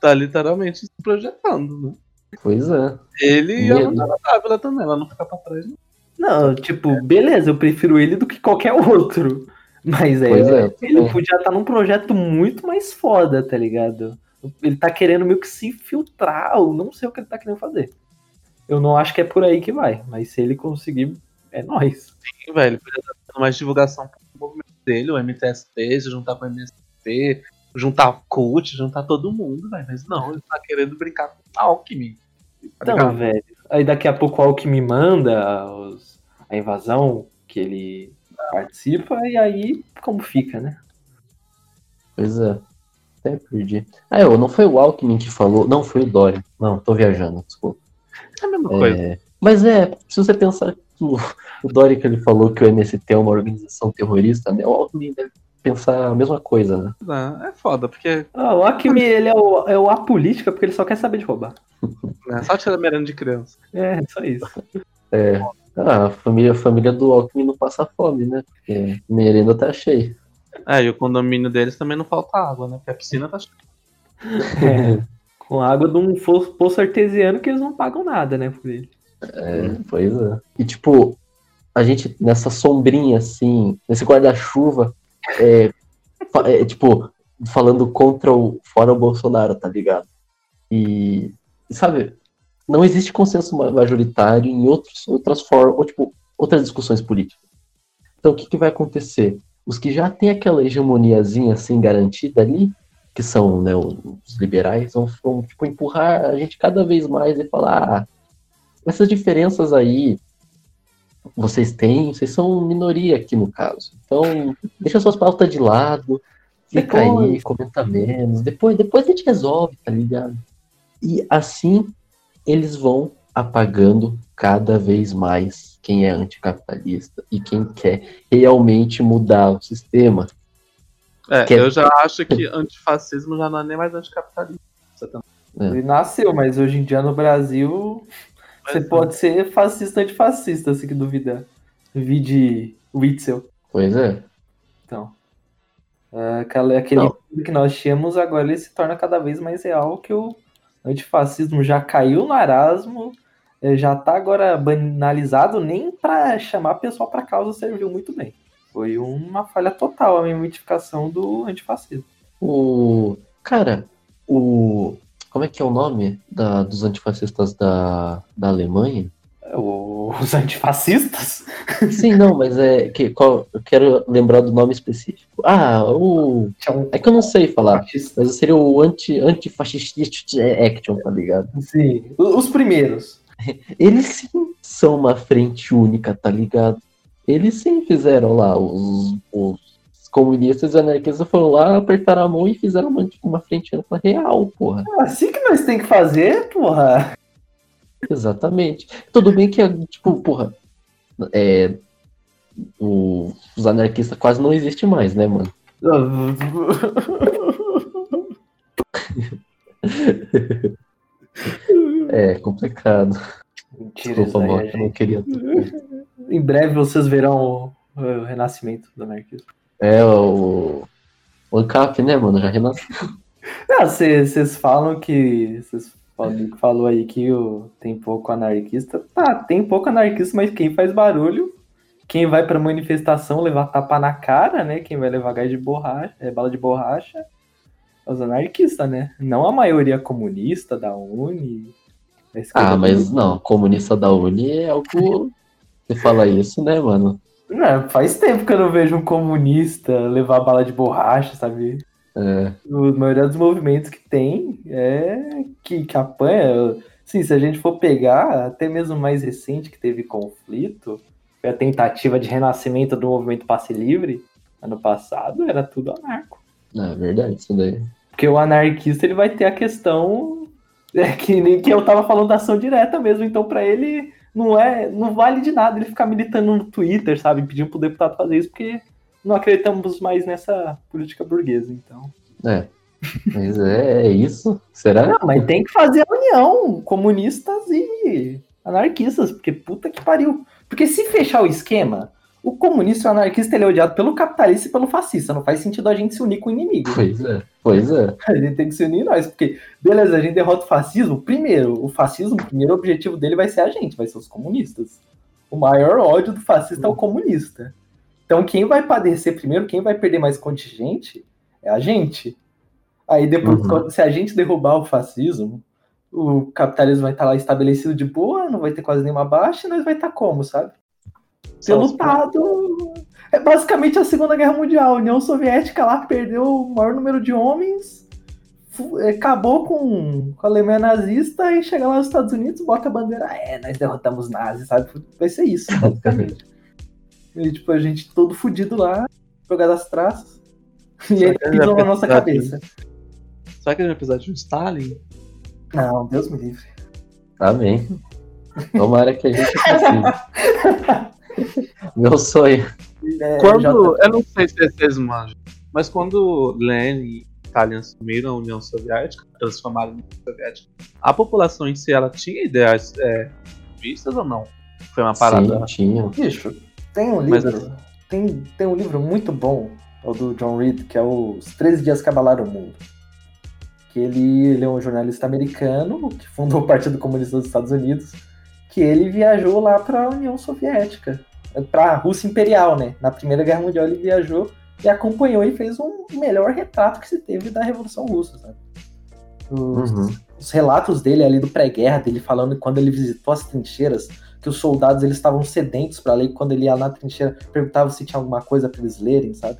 S2: Tá literalmente se projetando, né?
S3: Pois é.
S2: Ele e a Dávila também, ela não fica pra trás. Não.
S1: Não, tipo, beleza, eu prefiro ele do que qualquer outro. Mas é,
S3: Pois é,
S1: ele
S3: é.
S1: podia estar num projeto muito mais foda, tá ligado? Ele tá querendo meio que se filtrar, ou não sei o que ele tá querendo fazer. Eu não acho que é por aí que vai, mas se ele conseguir, é nóis.
S2: Sim, velho, ele podia estar dando mais divulgação pro movimento dele, o MTST, se juntar com o MST, juntar o CUT, juntar todo mundo, velho. Mas não, ele tá querendo brincar com a Alckmin. Tá
S1: Então, velho. Aí daqui a pouco o Alckmin manda os- a invasão que ele participa, e aí como fica, né?
S3: Pois é. Até perdi. Ah, eu, não foi o Alckmin que falou. Não, foi o Dória. Não, tô viajando, desculpa.
S2: É a mesma coisa.
S3: É, mas é, se você pensar que o, o Dória que ele falou que o MST é uma organização terrorista, né? O Alckmin deve pensar a mesma coisa, né?
S2: Não, é foda, porque
S1: Ah, o Alckmin, ele é o, é o apolítica porque ele só quer saber de roubar.
S2: né, só tira merenda de criança.
S1: É, só isso.
S3: É. Ah, a família, a família do Alckmin não passa fome, né? Porque merenda tá cheia.
S2: É, e o condomínio deles também não falta água, né? Porque a piscina tá cheia.
S1: É, com água de um poço artesiano que eles não pagam nada, né, por ele.
S3: É, pois é. E tipo, a gente nessa sombrinha assim, nesse guarda-chuva, é, é, tipo, falando contra o fora o Bolsonaro, tá ligado? E sabe, não existe consenso ma- majoritário em outros, outras formas, ou tipo, outras discussões políticas. Então o que, que vai acontecer? Os que já têm aquela hegemoniazinha assim garantida ali, que são né, os liberais, vão, vão tipo, empurrar a gente cada vez mais e falar, ah, essas diferenças aí vocês têm, vocês são minoria aqui no caso. Então, deixa suas pautas de lado, fica aí,
S1: Depois.
S3: comenta menos, depois, depois a gente resolve, tá ligado? E assim eles vão apagando cada vez mais quem é anticapitalista e quem quer realmente mudar o sistema.
S2: É,
S3: Que é-
S2: eu já acho que antifascismo já não é nem mais anticapitalista. Tá-
S1: Ele nasceu, mas hoje em dia no Brasil você pode ser fascista antifascista, se que duvidar. Vide Witzel.
S3: Pois é.
S1: Então. é, aquele
S3: Não.
S1: que nós tínhamos, agora ele se torna cada vez mais real, que o antifascismo já caiu no Erasmo, é, já tá agora banalizado, nem para chamar pessoal para causa serviu muito bem. Foi uma falha total a mitificação do antifascismo.
S3: O. Cara, o. Como é que é o nome da, dos antifascistas da, da Alemanha?
S1: Os antifascistas?
S3: Sim, não, mas é. Que, qual, eu quero lembrar do nome específico. Ah, o. É que eu não sei falar. Mas seria o anti, antifascista action, tá ligado?
S1: Sim, os primeiros.
S3: Eles sim são uma frente única, tá ligado? Eles sim fizeram lá, os, os comunistas e anarquistas foram lá, apertaram a mão e fizeram uma, tipo, uma frente única real, porra.
S1: Assim que nós tem que fazer, porra.
S3: Exatamente. Tudo bem que, tipo, porra, é, o- os anarquistas quase não existem mais, né, mano? É complicado.
S1: Mentira,
S3: Desculpa, eu não queria.
S1: Em breve vocês verão o, o renascimento do anarquismo.
S3: É o. O ANCAP, né, mano? Já renasceu.
S1: Vocês falam que. Vocês falou aí que o, tem pouco anarquista. Tá, tem pouco anarquista, mas quem faz barulho, quem vai pra manifestação levar tapa na cara, né? Quem vai levar gás de borracha, é, bala de borracha, os anarquistas, né? Não a maioria comunista da Uni. da esquerda
S3: Ah, mas não, comunista da Uni é algo. Você fala isso, né, mano?
S1: Não, faz tempo que eu não vejo um comunista levar bala de borracha, sabe?
S3: É,
S1: A maioria dos movimentos que tem é que, que apanha. Sim, se a gente for pegar, até mesmo mais recente que teve conflito, foi a tentativa de renascimento do movimento passe livre, ano passado era tudo anarco.
S3: É verdade, isso daí.
S1: Porque o anarquista ele vai ter a questão é, que, nem- que eu tava falando da ação direta mesmo, então pra ele não é, não vale de nada ele ficar militando no Twitter, sabe, pedindo pro deputado fazer isso, porque não acreditamos mais nessa política burguesa, então.
S3: É. Mas é, é isso? Será?
S1: Não, mas tem que fazer a união, comunistas e anarquistas, porque puta que pariu. Porque se fechar o esquema, o comunista e o anarquista ele é odiado pelo capitalista e pelo fascista. Não faz sentido a gente se unir com o inimigo.
S3: Pois é, pois é.
S1: A gente tem que se unir nós, porque, beleza, a gente derrota o fascismo. Primeiro, o fascismo, o primeiro objetivo dele vai ser a gente, vai ser os comunistas. O maior ódio do fascista é o comunista. Então, quem vai padecer primeiro, quem vai perder mais contingente, é a gente. Aí depois,
S3: Uhum.
S1: se a gente derrubar o fascismo, o capitalismo vai estar lá estabelecido de boa, não vai ter quase nenhuma baixa, e nós vai estar como, sabe? Ter lutado. É basicamente a Segunda Guerra Mundial. A União Soviética lá perdeu o maior número de homens, é, acabou com, com a Alemanha nazista e chega lá nos Estados Unidos, bota a bandeira, é, nós derrotamos os nazis, sabe? Vai ser isso, basicamente. e tipo, a gente todo fudido lá, jogado as traças, e aí pisam
S2: vai
S1: na nossa cabeça.
S2: Será que ele vai precisar de um Stalin?
S1: Não, Deus me livre.
S3: Amém. Tomara que a gente consiga. Meu sonho.
S1: É,
S2: Quando, eu não sei se vocês manjam, mas quando Lenin e Stalin assumiram a União Soviética, transformaram a União Soviética, a população em si, ela tinha ideais é, vistas ou não? Foi uma parada.
S3: Sim, tinha.
S1: Bicho, tem um
S2: Mas
S1: livro. Tem, tem um livro muito bom, é o do John Reed, que é Os 13 Dias que Abalaram o Mundo. Que ele, ele é um jornalista americano que fundou o Partido Comunista dos Estados Unidos, que ele viajou lá para a União Soviética, para a Rússia Imperial, né? Na Primeira Guerra Mundial ele viajou e acompanhou e fez um melhor retrato que se teve da Revolução Russa, sabe? Os,
S3: Uhum.
S1: os relatos dele ali do pré-guerra, dele falando quando ele visitou as trincheiras, que os soldados eles estavam sedentos para ler, quando ele ia na trincheira, perguntava se tinha alguma coisa para eles lerem, sabe?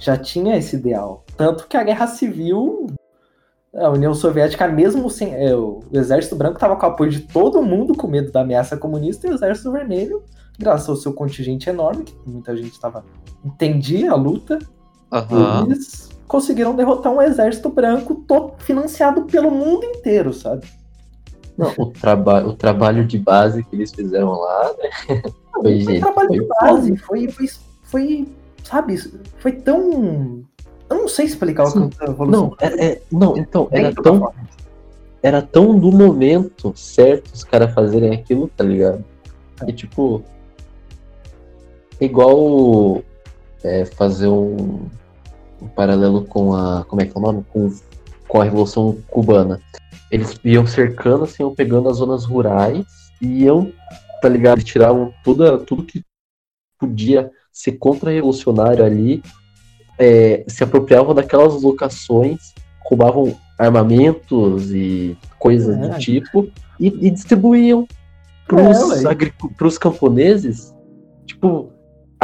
S1: Já tinha esse ideal. Tanto que a guerra civil, a União Soviética, mesmo sem. é, o Exército Branco estava com o apoio de todo mundo com medo da ameaça comunista, e o Exército Vermelho, graças ao seu contingente enorme, que muita gente tava, entendia a luta,
S2: Aham.
S1: eles conseguiram derrotar um exército branco todo financiado pelo mundo inteiro, sabe?
S3: Não, o, traba o trabalho de base que eles fizeram lá, né? Foi,
S1: Foi
S3: gente.
S1: trabalho
S3: Foi
S1: de base, foi, foi, foi, sabe, foi tão. Eu não sei explicar
S3: Sim.
S1: o que a evolução.
S3: Não, é, é- não, então, era tão,
S1: forma.
S3: era tão do momento certo os caras fazerem aquilo, tá ligado? E tipo, é igual é, fazer um, um paralelo com a. Como é que é o nome? Com, com a Revolução Cubana. Eles iam cercando, assim, iam pegando as zonas rurais e iam, tá ligado? Eles tiravam tudo, tudo que podia ser contra-revolucionário ali, é, se apropriavam daquelas locações, roubavam armamentos e coisas
S1: É.
S3: do tipo e, e distribuíam
S1: É,
S3: para os camponeses, tipo,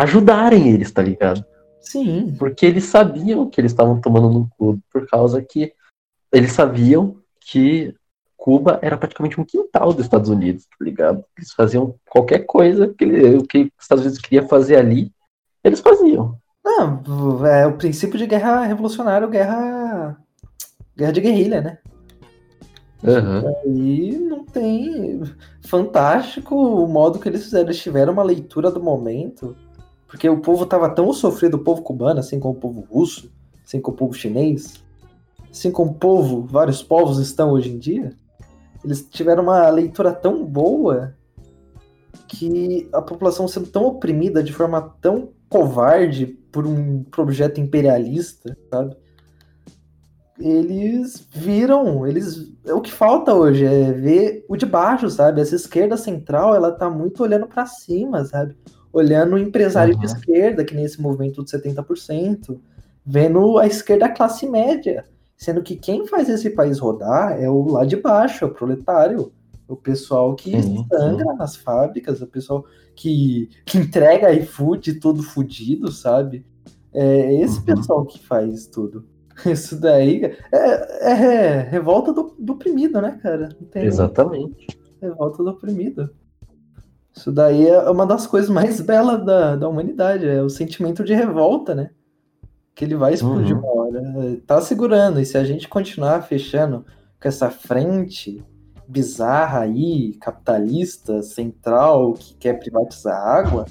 S3: ajudarem eles, tá ligado?
S1: Sim.
S3: Porque eles sabiam que eles estavam tomando no cu, por causa que eles sabiam que Cuba era praticamente um quintal dos Estados Unidos, tá ligado? Eles faziam qualquer coisa que ele- o que os Estados Unidos queria fazer ali, eles faziam.
S1: Não, é o princípio de guerra revolucionária, guerra. Guerra de guerrilha, né?
S3: Aham.
S1: E não tem. Fantástico o modo que eles fizeram. Eles tiveram uma leitura do momento. Porque o povo tava tão sofrido, o povo cubano, assim como o povo russo, assim como o povo chinês, assim como o povo, vários povos estão hoje em dia. Eles tiveram uma leitura tão boa que a população sendo tão oprimida de forma tão covarde por um projeto imperialista, sabe? Eles viram, eles o que falta hoje é ver o de baixo, sabe? Essa esquerda central, ela tá muito olhando para cima, sabe? Olhando o empresário de
S3: Uhum.
S1: esquerda, que nesse movimento de 70%, vendo a esquerda classe média, sendo que quem faz esse país rodar é o lá de baixo, é o proletário, o pessoal que
S3: Sim,
S1: sangra nas fábricas, o pessoal que, que entrega iFood todo fudido, sabe? É esse
S3: Uhum.
S1: pessoal que faz tudo. Isso daí é, é revolta do, do oprimido, né, cara?
S3: Exatamente.
S1: revolta do oprimido. Isso daí é uma das coisas mais belas da, da humanidade, é o sentimento de revolta, né? Que ele vai explodir
S3: Uhum.
S1: uma hora. Tá segurando, e se a gente continuar fechando com essa frente bizarra aí, capitalista, central, que quer privatizar a água,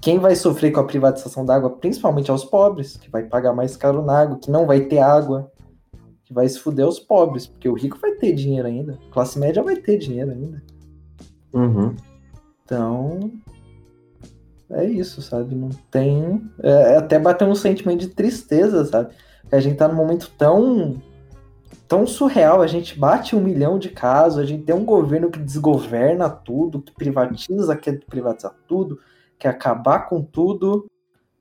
S1: quem vai sofrer com a privatização da água, principalmente aos pobres, que vai pagar mais caro na água, que não vai ter água, que vai se fuder os pobres, porque o rico vai ter dinheiro ainda, a classe média vai ter dinheiro ainda.
S3: Uhum.
S1: Então, é isso, sabe? Não tem. É, é até bater um sentimento de tristeza, sabe? A gente tá num momento tão. tão surreal. A gente bate um milhão de casos, a gente tem um governo que desgoverna tudo, que privatiza, quer privatizar tudo, quer acabar com tudo.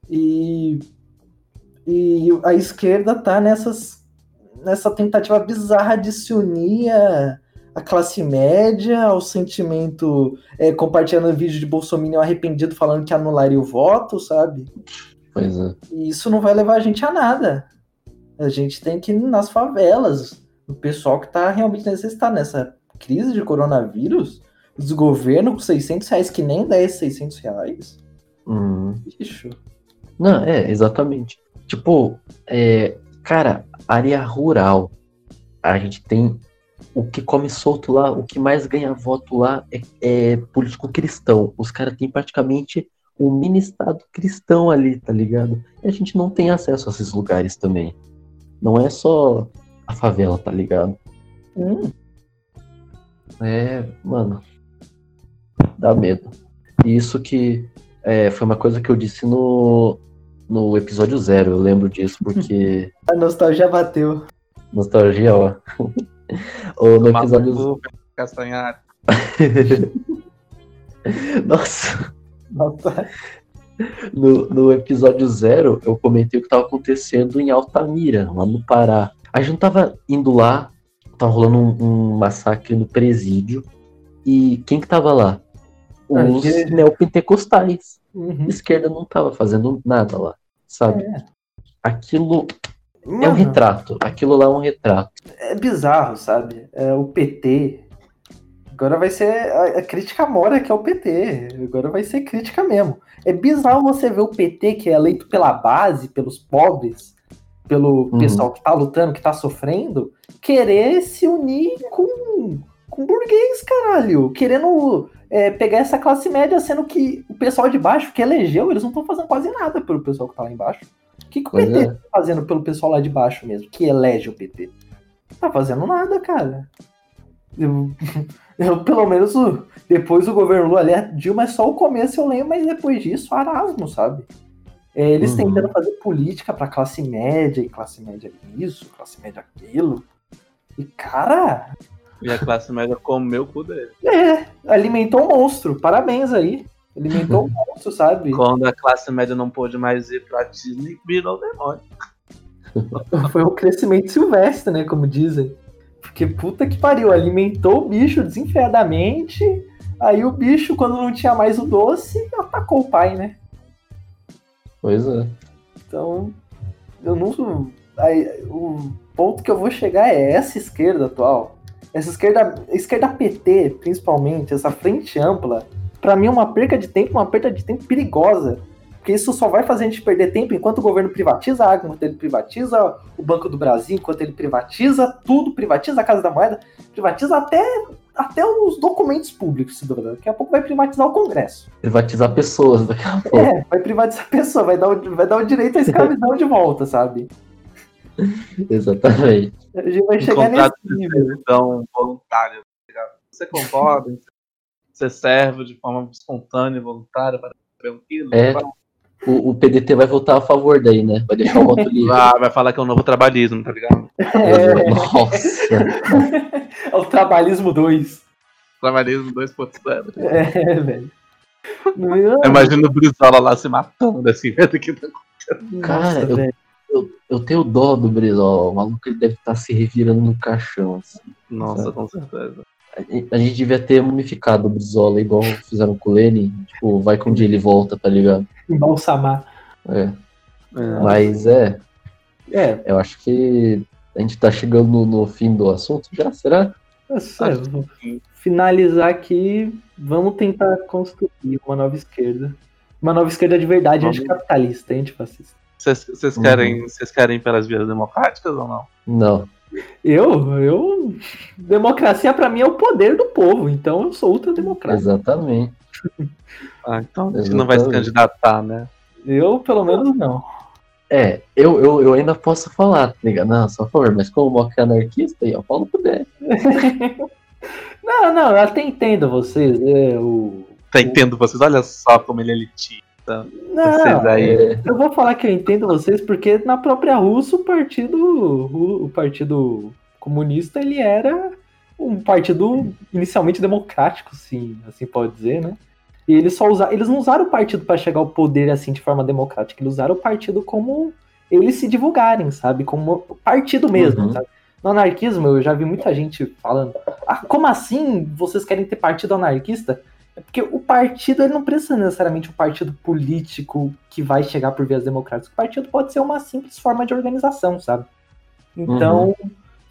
S1: E. E a esquerda tá nessas. nessa tentativa bizarra de se unir a a classe média, ao sentimento, é, compartilhando vídeo de Bolsonaro arrependido falando que anularia o voto, sabe?
S3: Pois é.
S1: E isso não vai levar a gente a nada. A gente tem que ir nas favelas, o pessoal que tá realmente necessitado nessa crise de coronavírus, os governos com 600 reais, que nem 10, 600 reais.
S3: Uhum.
S1: Bicho.
S3: Não, é, exatamente. Tipo, é, cara, área rural. A gente tem o que come solto lá, o que mais ganha voto lá é, é político cristão. Os caras têm praticamente um mini estado cristão ali, tá ligado? E a gente não tem acesso a esses lugares também. Não é só a favela, tá ligado?
S1: Hum,
S3: É, mano, dá medo. E isso que é, foi uma coisa que eu disse no, no episódio zero, eu lembro disso, porque
S1: a nostalgia bateu.
S3: nostalgia, ó. Ou no episódio.
S2: Maluco, Castanhari.
S3: Nossa,
S1: Nossa.
S3: no, no episódio zero eu comentei o que tava acontecendo em Altamira, lá no Pará. A gente tava indo lá, tava rolando um, um massacre no presídio, e quem que tava lá? Os
S1: que-
S3: neopentecostais.
S1: Uhum.
S3: A esquerda não tava fazendo nada lá, sabe? Aquilo é um
S1: Mano,
S3: retrato. Aquilo lá é um retrato.
S1: é bizarro, sabe? É, o PT. Agora vai ser a, a crítica mora que é o PT. Agora vai ser crítica mesmo. É bizarro você ver o PT, que é eleito pela base, pelos pobres, pelo
S3: Uhum.
S1: pessoal que tá lutando, que tá sofrendo, querer se unir com, com burguês, caralho. Querendo é, pegar essa classe média, sendo que o pessoal de baixo que elegeu, eles não estão fazendo quase nada pelo pessoal que tá lá embaixo. O que, que o
S3: Pois
S1: PT
S3: é.
S1: tá fazendo pelo pessoal lá de baixo mesmo, que elege o PT? Tá fazendo nada, cara. Eu, eu, pelo menos o- depois do governo Lula, aliás, Dilma é só o começo, eu lembro, mas depois disso, Arasmo, sabe? É, eles
S3: Uhum.
S1: tentando fazer política pra classe média, e classe média isso, classe média aquilo. E, cara,
S2: E a classe média comeu o cu dele.
S1: é, alimentou o monstro. Parabéns aí. Alimentou o monstro, sabe?
S2: Quando a classe média não pôde mais ir pra Disney, virou demônio.
S1: Foi o crescimento silvestre, né? Como dizem. Porque puta que pariu, alimentou o bicho desenfreadamente. Aí o bicho, quando não tinha mais o doce, atacou o pai, né?
S3: Pois é.
S1: Então, eu não. Aí, o ponto que eu vou chegar é essa esquerda atual. Essa esquerda, esquerda PT, principalmente, essa frente ampla, pra mim é uma perca de tempo, uma perda de tempo perigosa. Porque isso só vai fazer a gente perder tempo enquanto o governo privatiza a água, enquanto ele privatiza o Banco do Brasil, enquanto ele privatiza tudo, privatiza a Casa da Moeda, privatiza até, até os documentos públicos, se duvidar. Daqui a pouco vai privatizar o Congresso.
S3: Privatizar pessoas daqui a pouco.
S1: É, vai privatizar a pessoa, vai dar o, vai dar o direito à escravidão de volta, sabe?
S3: Exatamente.
S1: A gente vai
S2: Um
S1: chegar
S2: contrato
S1: nesse
S2: de
S1: nível.
S2: servidão voluntária. tá? Você concorda? Você serve de forma espontânea e voluntária para receber um quilo?
S3: É. O, o PDT vai votar a favor daí, né? Vai deixar o voto livre.
S2: Ah, vai falar que é um novo trabalhismo, tá ligado?
S1: É,
S3: Nossa.
S1: é o trabalhismo 2.
S2: Trabalhismo 2.0.
S1: É, velho.
S2: Imagina o Brizola lá se matando assim, vendo que tá
S3: Cara,
S1: nossa,
S3: eu-
S1: velho.
S3: Eu, eu tenho dó do Brizola. O maluco ele deve estar se revirando no caixão. assim.
S2: Nossa, com certeza.
S3: A, gente devia ter mumificado o Brizola, igual fizeram com o Lenin. Tipo, vai que um dia ele volta, tá ligado?
S1: Embalsamar.
S3: É.
S2: É.
S3: Mas é,
S1: É,
S3: eu acho que a gente tá chegando no, no fim do assunto já, será?
S1: Nossa, eu vou finalizar aqui. Vamos tentar construir uma nova esquerda. Uma nova esquerda de verdade,
S2: Vamos.
S1: anticapitalista, antifascista.
S2: Vocês querem, vocês querem ir pelas vias democráticas ou não?
S3: Não.
S1: Eu, eu. Democracia pra mim é o poder do povo, então eu sou ultrademocrata.
S3: Exatamente.
S2: Ah, então a gente não vai se
S3: Exatamente.
S2: candidatar, né?
S1: Eu, pelo menos, não.
S3: É, eu, eu, eu ainda posso falar, tá ligado? Não, só por favor, mas como o Mock é anarquista, aí, ó, Paulo puder.
S1: Não, não, eu até entendo vocês. É, o...
S2: Tá entendo vocês, olha só como ele é elitista. Vocês
S1: Não,
S2: aí.
S3: É,
S1: eu vou falar que eu entendo vocês porque na própria Rússia o partido, o, o partido comunista, ele era um partido inicialmente democrático, sim, assim pode dizer, né? E eles só usaram, eles não usaram o partido para chegar ao poder assim de forma democrática, eles usaram o partido como eles se divulgarem, sabe? Como partido mesmo,
S3: Uhum.
S1: sabe? No anarquismo, eu já vi muita gente falando: ah, como assim vocês querem ter partido anarquista? É porque o partido ele não precisa necessariamente um partido político que vai chegar por vias democráticas. O partido pode ser uma simples forma de organização, sabe? Então,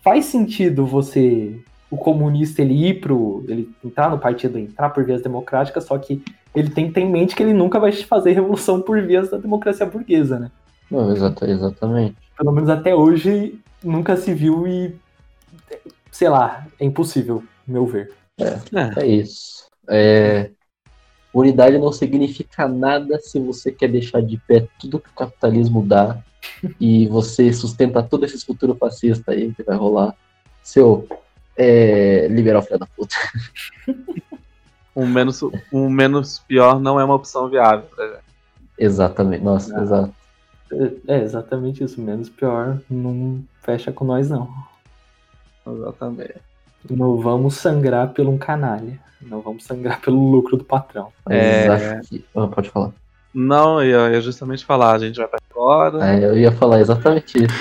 S1: faz sentido você, o comunista, ele ir pro. ele entrar no partido, entrar por vias democráticas, só que ele tem que ter em mente que ele nunca vai fazer revolução por vias da democracia burguesa, né?
S3: não, exata, exatamente.
S1: Pelo menos até hoje nunca se viu e. sei lá, é impossível, meu ver.
S2: É.
S3: É isso. É, unidade não significa nada se você quer deixar de pé tudo que o capitalismo dá e você sustenta todo esse futuro fascista aí que vai rolar. Seu é, liberal filho da puta.
S2: Um menos, um menos pior não é uma opção viável. né?
S3: Exatamente. Nossa,
S1: Ah.
S3: exato.
S1: É exatamente isso, menos pior, não fecha com nós não.
S2: Exatamente.
S1: Não vamos sangrar pelo um canalha. Não vamos sangrar pelo lucro do patrão.
S2: É.
S3: acho que. Ah, pode falar.
S2: Não, eu ia justamente falar, a gente vai pra agora.
S3: É, eu ia falar exatamente isso.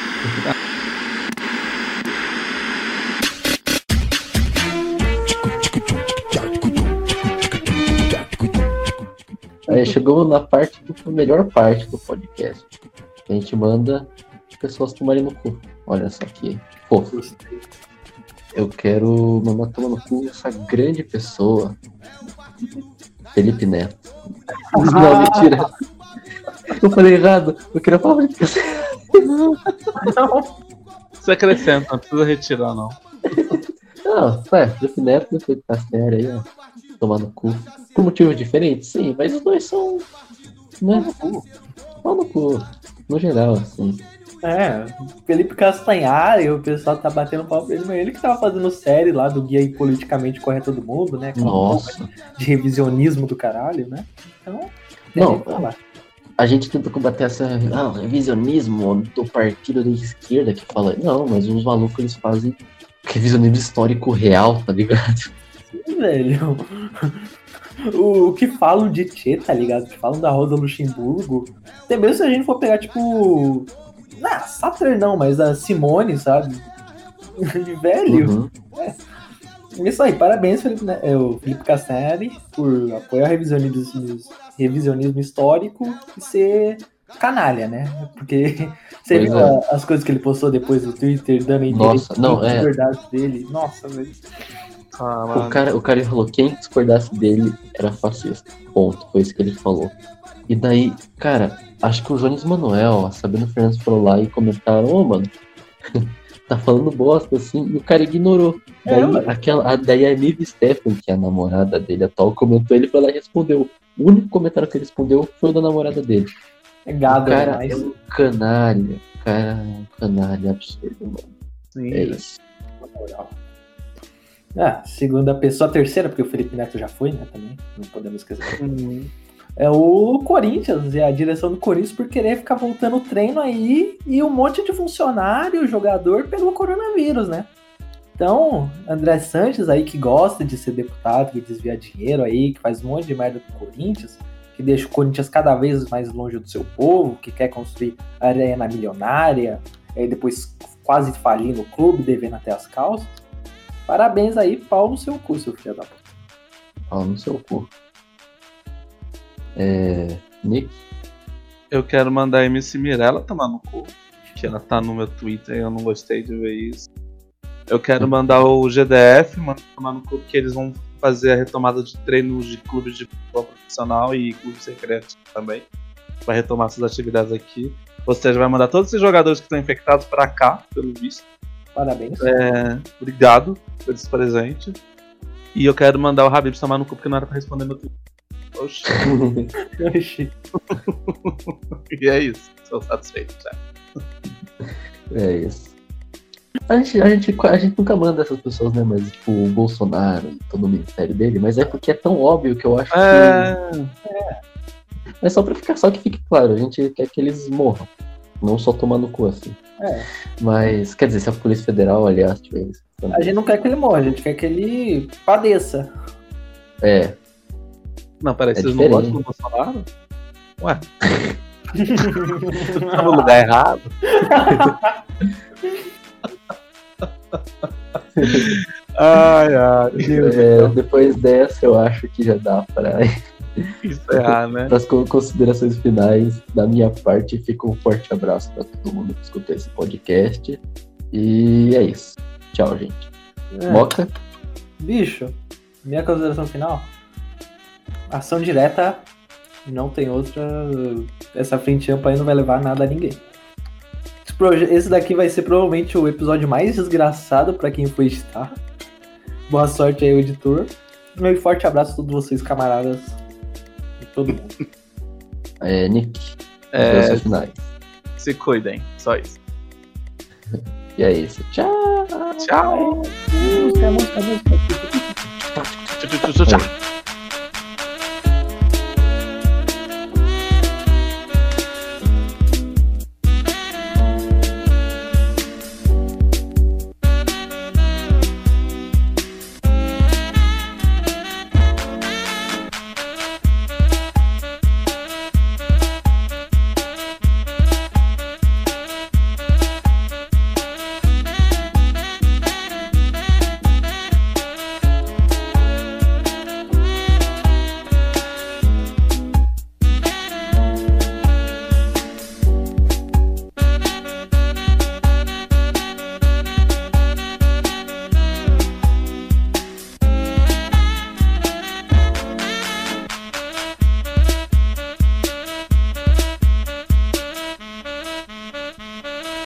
S3: Aí chegou na parte do a melhor parte do podcast. A gente manda as pessoas tomarem no cu. Olha só que fofo. Eu quero mandar tomar no cu essa grande pessoa. Felipe Neto. Não, mentira. Eu falei errado. Eu queria falar Felipe Neto.
S2: Você acrescenta, não precisa retirar, não.
S3: Não, ué, Felipe Neto e Felipe Castelo aí, ó. Tomar no cu. Por motivos diferentes, sim, mas os dois são. Né? Pau no cu. No geral, assim.
S1: É, Felipe Castanhari, o pessoal tá batendo pau pra ele, mas ele que tava fazendo série lá do Guia Politicamente Correto do Mundo, né? Aquela
S3: Nossa.
S1: de revisionismo do caralho, né? Então,
S3: Não, a gente tenta combater essa ah, revisionismo do partido da esquerda que fala, não, mas os malucos eles fazem revisionismo histórico real, tá ligado?
S1: velho. O, o que falam de Tchê, tá ligado? Que falam da Rosa Luxemburgo. Até mesmo se a gente for pegar, tipo. Ah, Satter não, mas a Simone, sabe? Velho.
S3: Uhum.
S1: Isso aí, parabéns, Felipe, né? é, o Felipe Castanhari, por apoiar o revisionismo, revisionismo histórico e ser canalha, né? Porque você
S3: Pois
S1: viu
S3: é.
S1: as coisas que ele postou depois no Twitter, dando entender
S3: Nossa, não, é.
S1: verdades dele. Nossa, velho.
S3: O cara, o cara falou, quem discordasse dele era fascista. Ponto. Foi isso que ele falou. E daí, cara, acho que o Jones Manuel, a Sabina Fernandes foram lá e comentaram, ô mano, tá falando bosta assim, e o cara ignorou. Daí,
S1: É,
S3: aquela, a, daí a Nive Stefan, que é a namorada dele atual, comentou, ele foi lá e respondeu. O único comentário que ele respondeu foi o da namorada dele.
S1: É
S3: O
S1: gado
S3: cara
S1: demais.
S3: é um canalha. O cara é um canalha absurdo, mano.
S2: Sim.
S3: É isso.
S1: na moral. Ah, segunda pessoa, terceira, porque o Felipe Neto já foi, né, também, não podemos esquecer.
S2: Hum,
S1: É o Corinthians, e a direção do Corinthians por querer ficar voltando o treino aí, e um monte de funcionário, jogador, pegou coronavírus, né? Então, André Sanches aí, que gosta de ser deputado, que desvia dinheiro aí, que faz um monte de merda pro Corinthians, que deixa o Corinthians cada vez mais longe do seu povo, que quer construir arena milionária, aí depois quase falindo o clube, devendo até as calças. Parabéns aí, pau no seu cu, seu filho da puta.
S3: Fala no seu cu. É. Nick?
S2: Eu quero mandar a MC Mirella tomar no cu. Que ela tá no meu Twitter e eu não gostei de ver isso. Eu quero mandar o GDF, tomar no clube que eles vão fazer a retomada de treinos de clubes de futebol profissional e clubes recreativos também. Vai retomar essas atividades aqui. Ou seja, vai mandar todos esses jogadores que estão infectados pra cá, pelo visto.
S1: Parabéns.
S2: É, obrigado por esse presente. E eu quero mandar o Habib tomar no cu porque não era pra responder meu Twitter. Oxi.
S1: Oxi.
S2: e é isso. Sou satisfeito já.
S3: É isso. A gente, a, gente, a gente nunca manda essas pessoas, né? Mas, tipo, o Bolsonaro e todo o ministério dele, mas é porque é tão óbvio que eu acho
S2: É.
S3: que. É só pra ficar, só que fique claro, a gente quer que eles morram. Não só tomar no cu, assim.
S1: É.
S3: Mas, quer dizer, se a Polícia Federal, aliás, tiver isso.
S1: A gente não quer que ele morra, a gente quer que ele padeça.
S3: É,
S2: Não, peraí,
S3: É
S2: vocês não
S3: diferente.
S2: gostam do Bolsonaro? Ué. tá no lugar errado? ai, ai.
S3: é, depois dessa eu acho que já dá pra
S2: Encerrar, né?
S3: Para as considerações finais, da minha parte, fica um forte abraço para todo mundo que escutou esse podcast. E é isso. Tchau, gente.
S1: É.
S3: Moca?
S1: Bicho, minha consideração final. Ação direta, não tem outra. Essa frente ampla aí não vai levar nada a ninguém. Esse, daqui vai ser provavelmente o episódio mais desgraçado pra quem for editar. Boa sorte aí, o editor. Um forte abraço a todos vocês, camaradas. E todo mundo.
S3: É, Nick.
S2: É.
S3: Finais.
S2: Se cuidem, só isso.
S3: E é isso. Tchau.
S2: Tchau.
S1: Música.
S2: Tchau, tchau, tchau, tchau.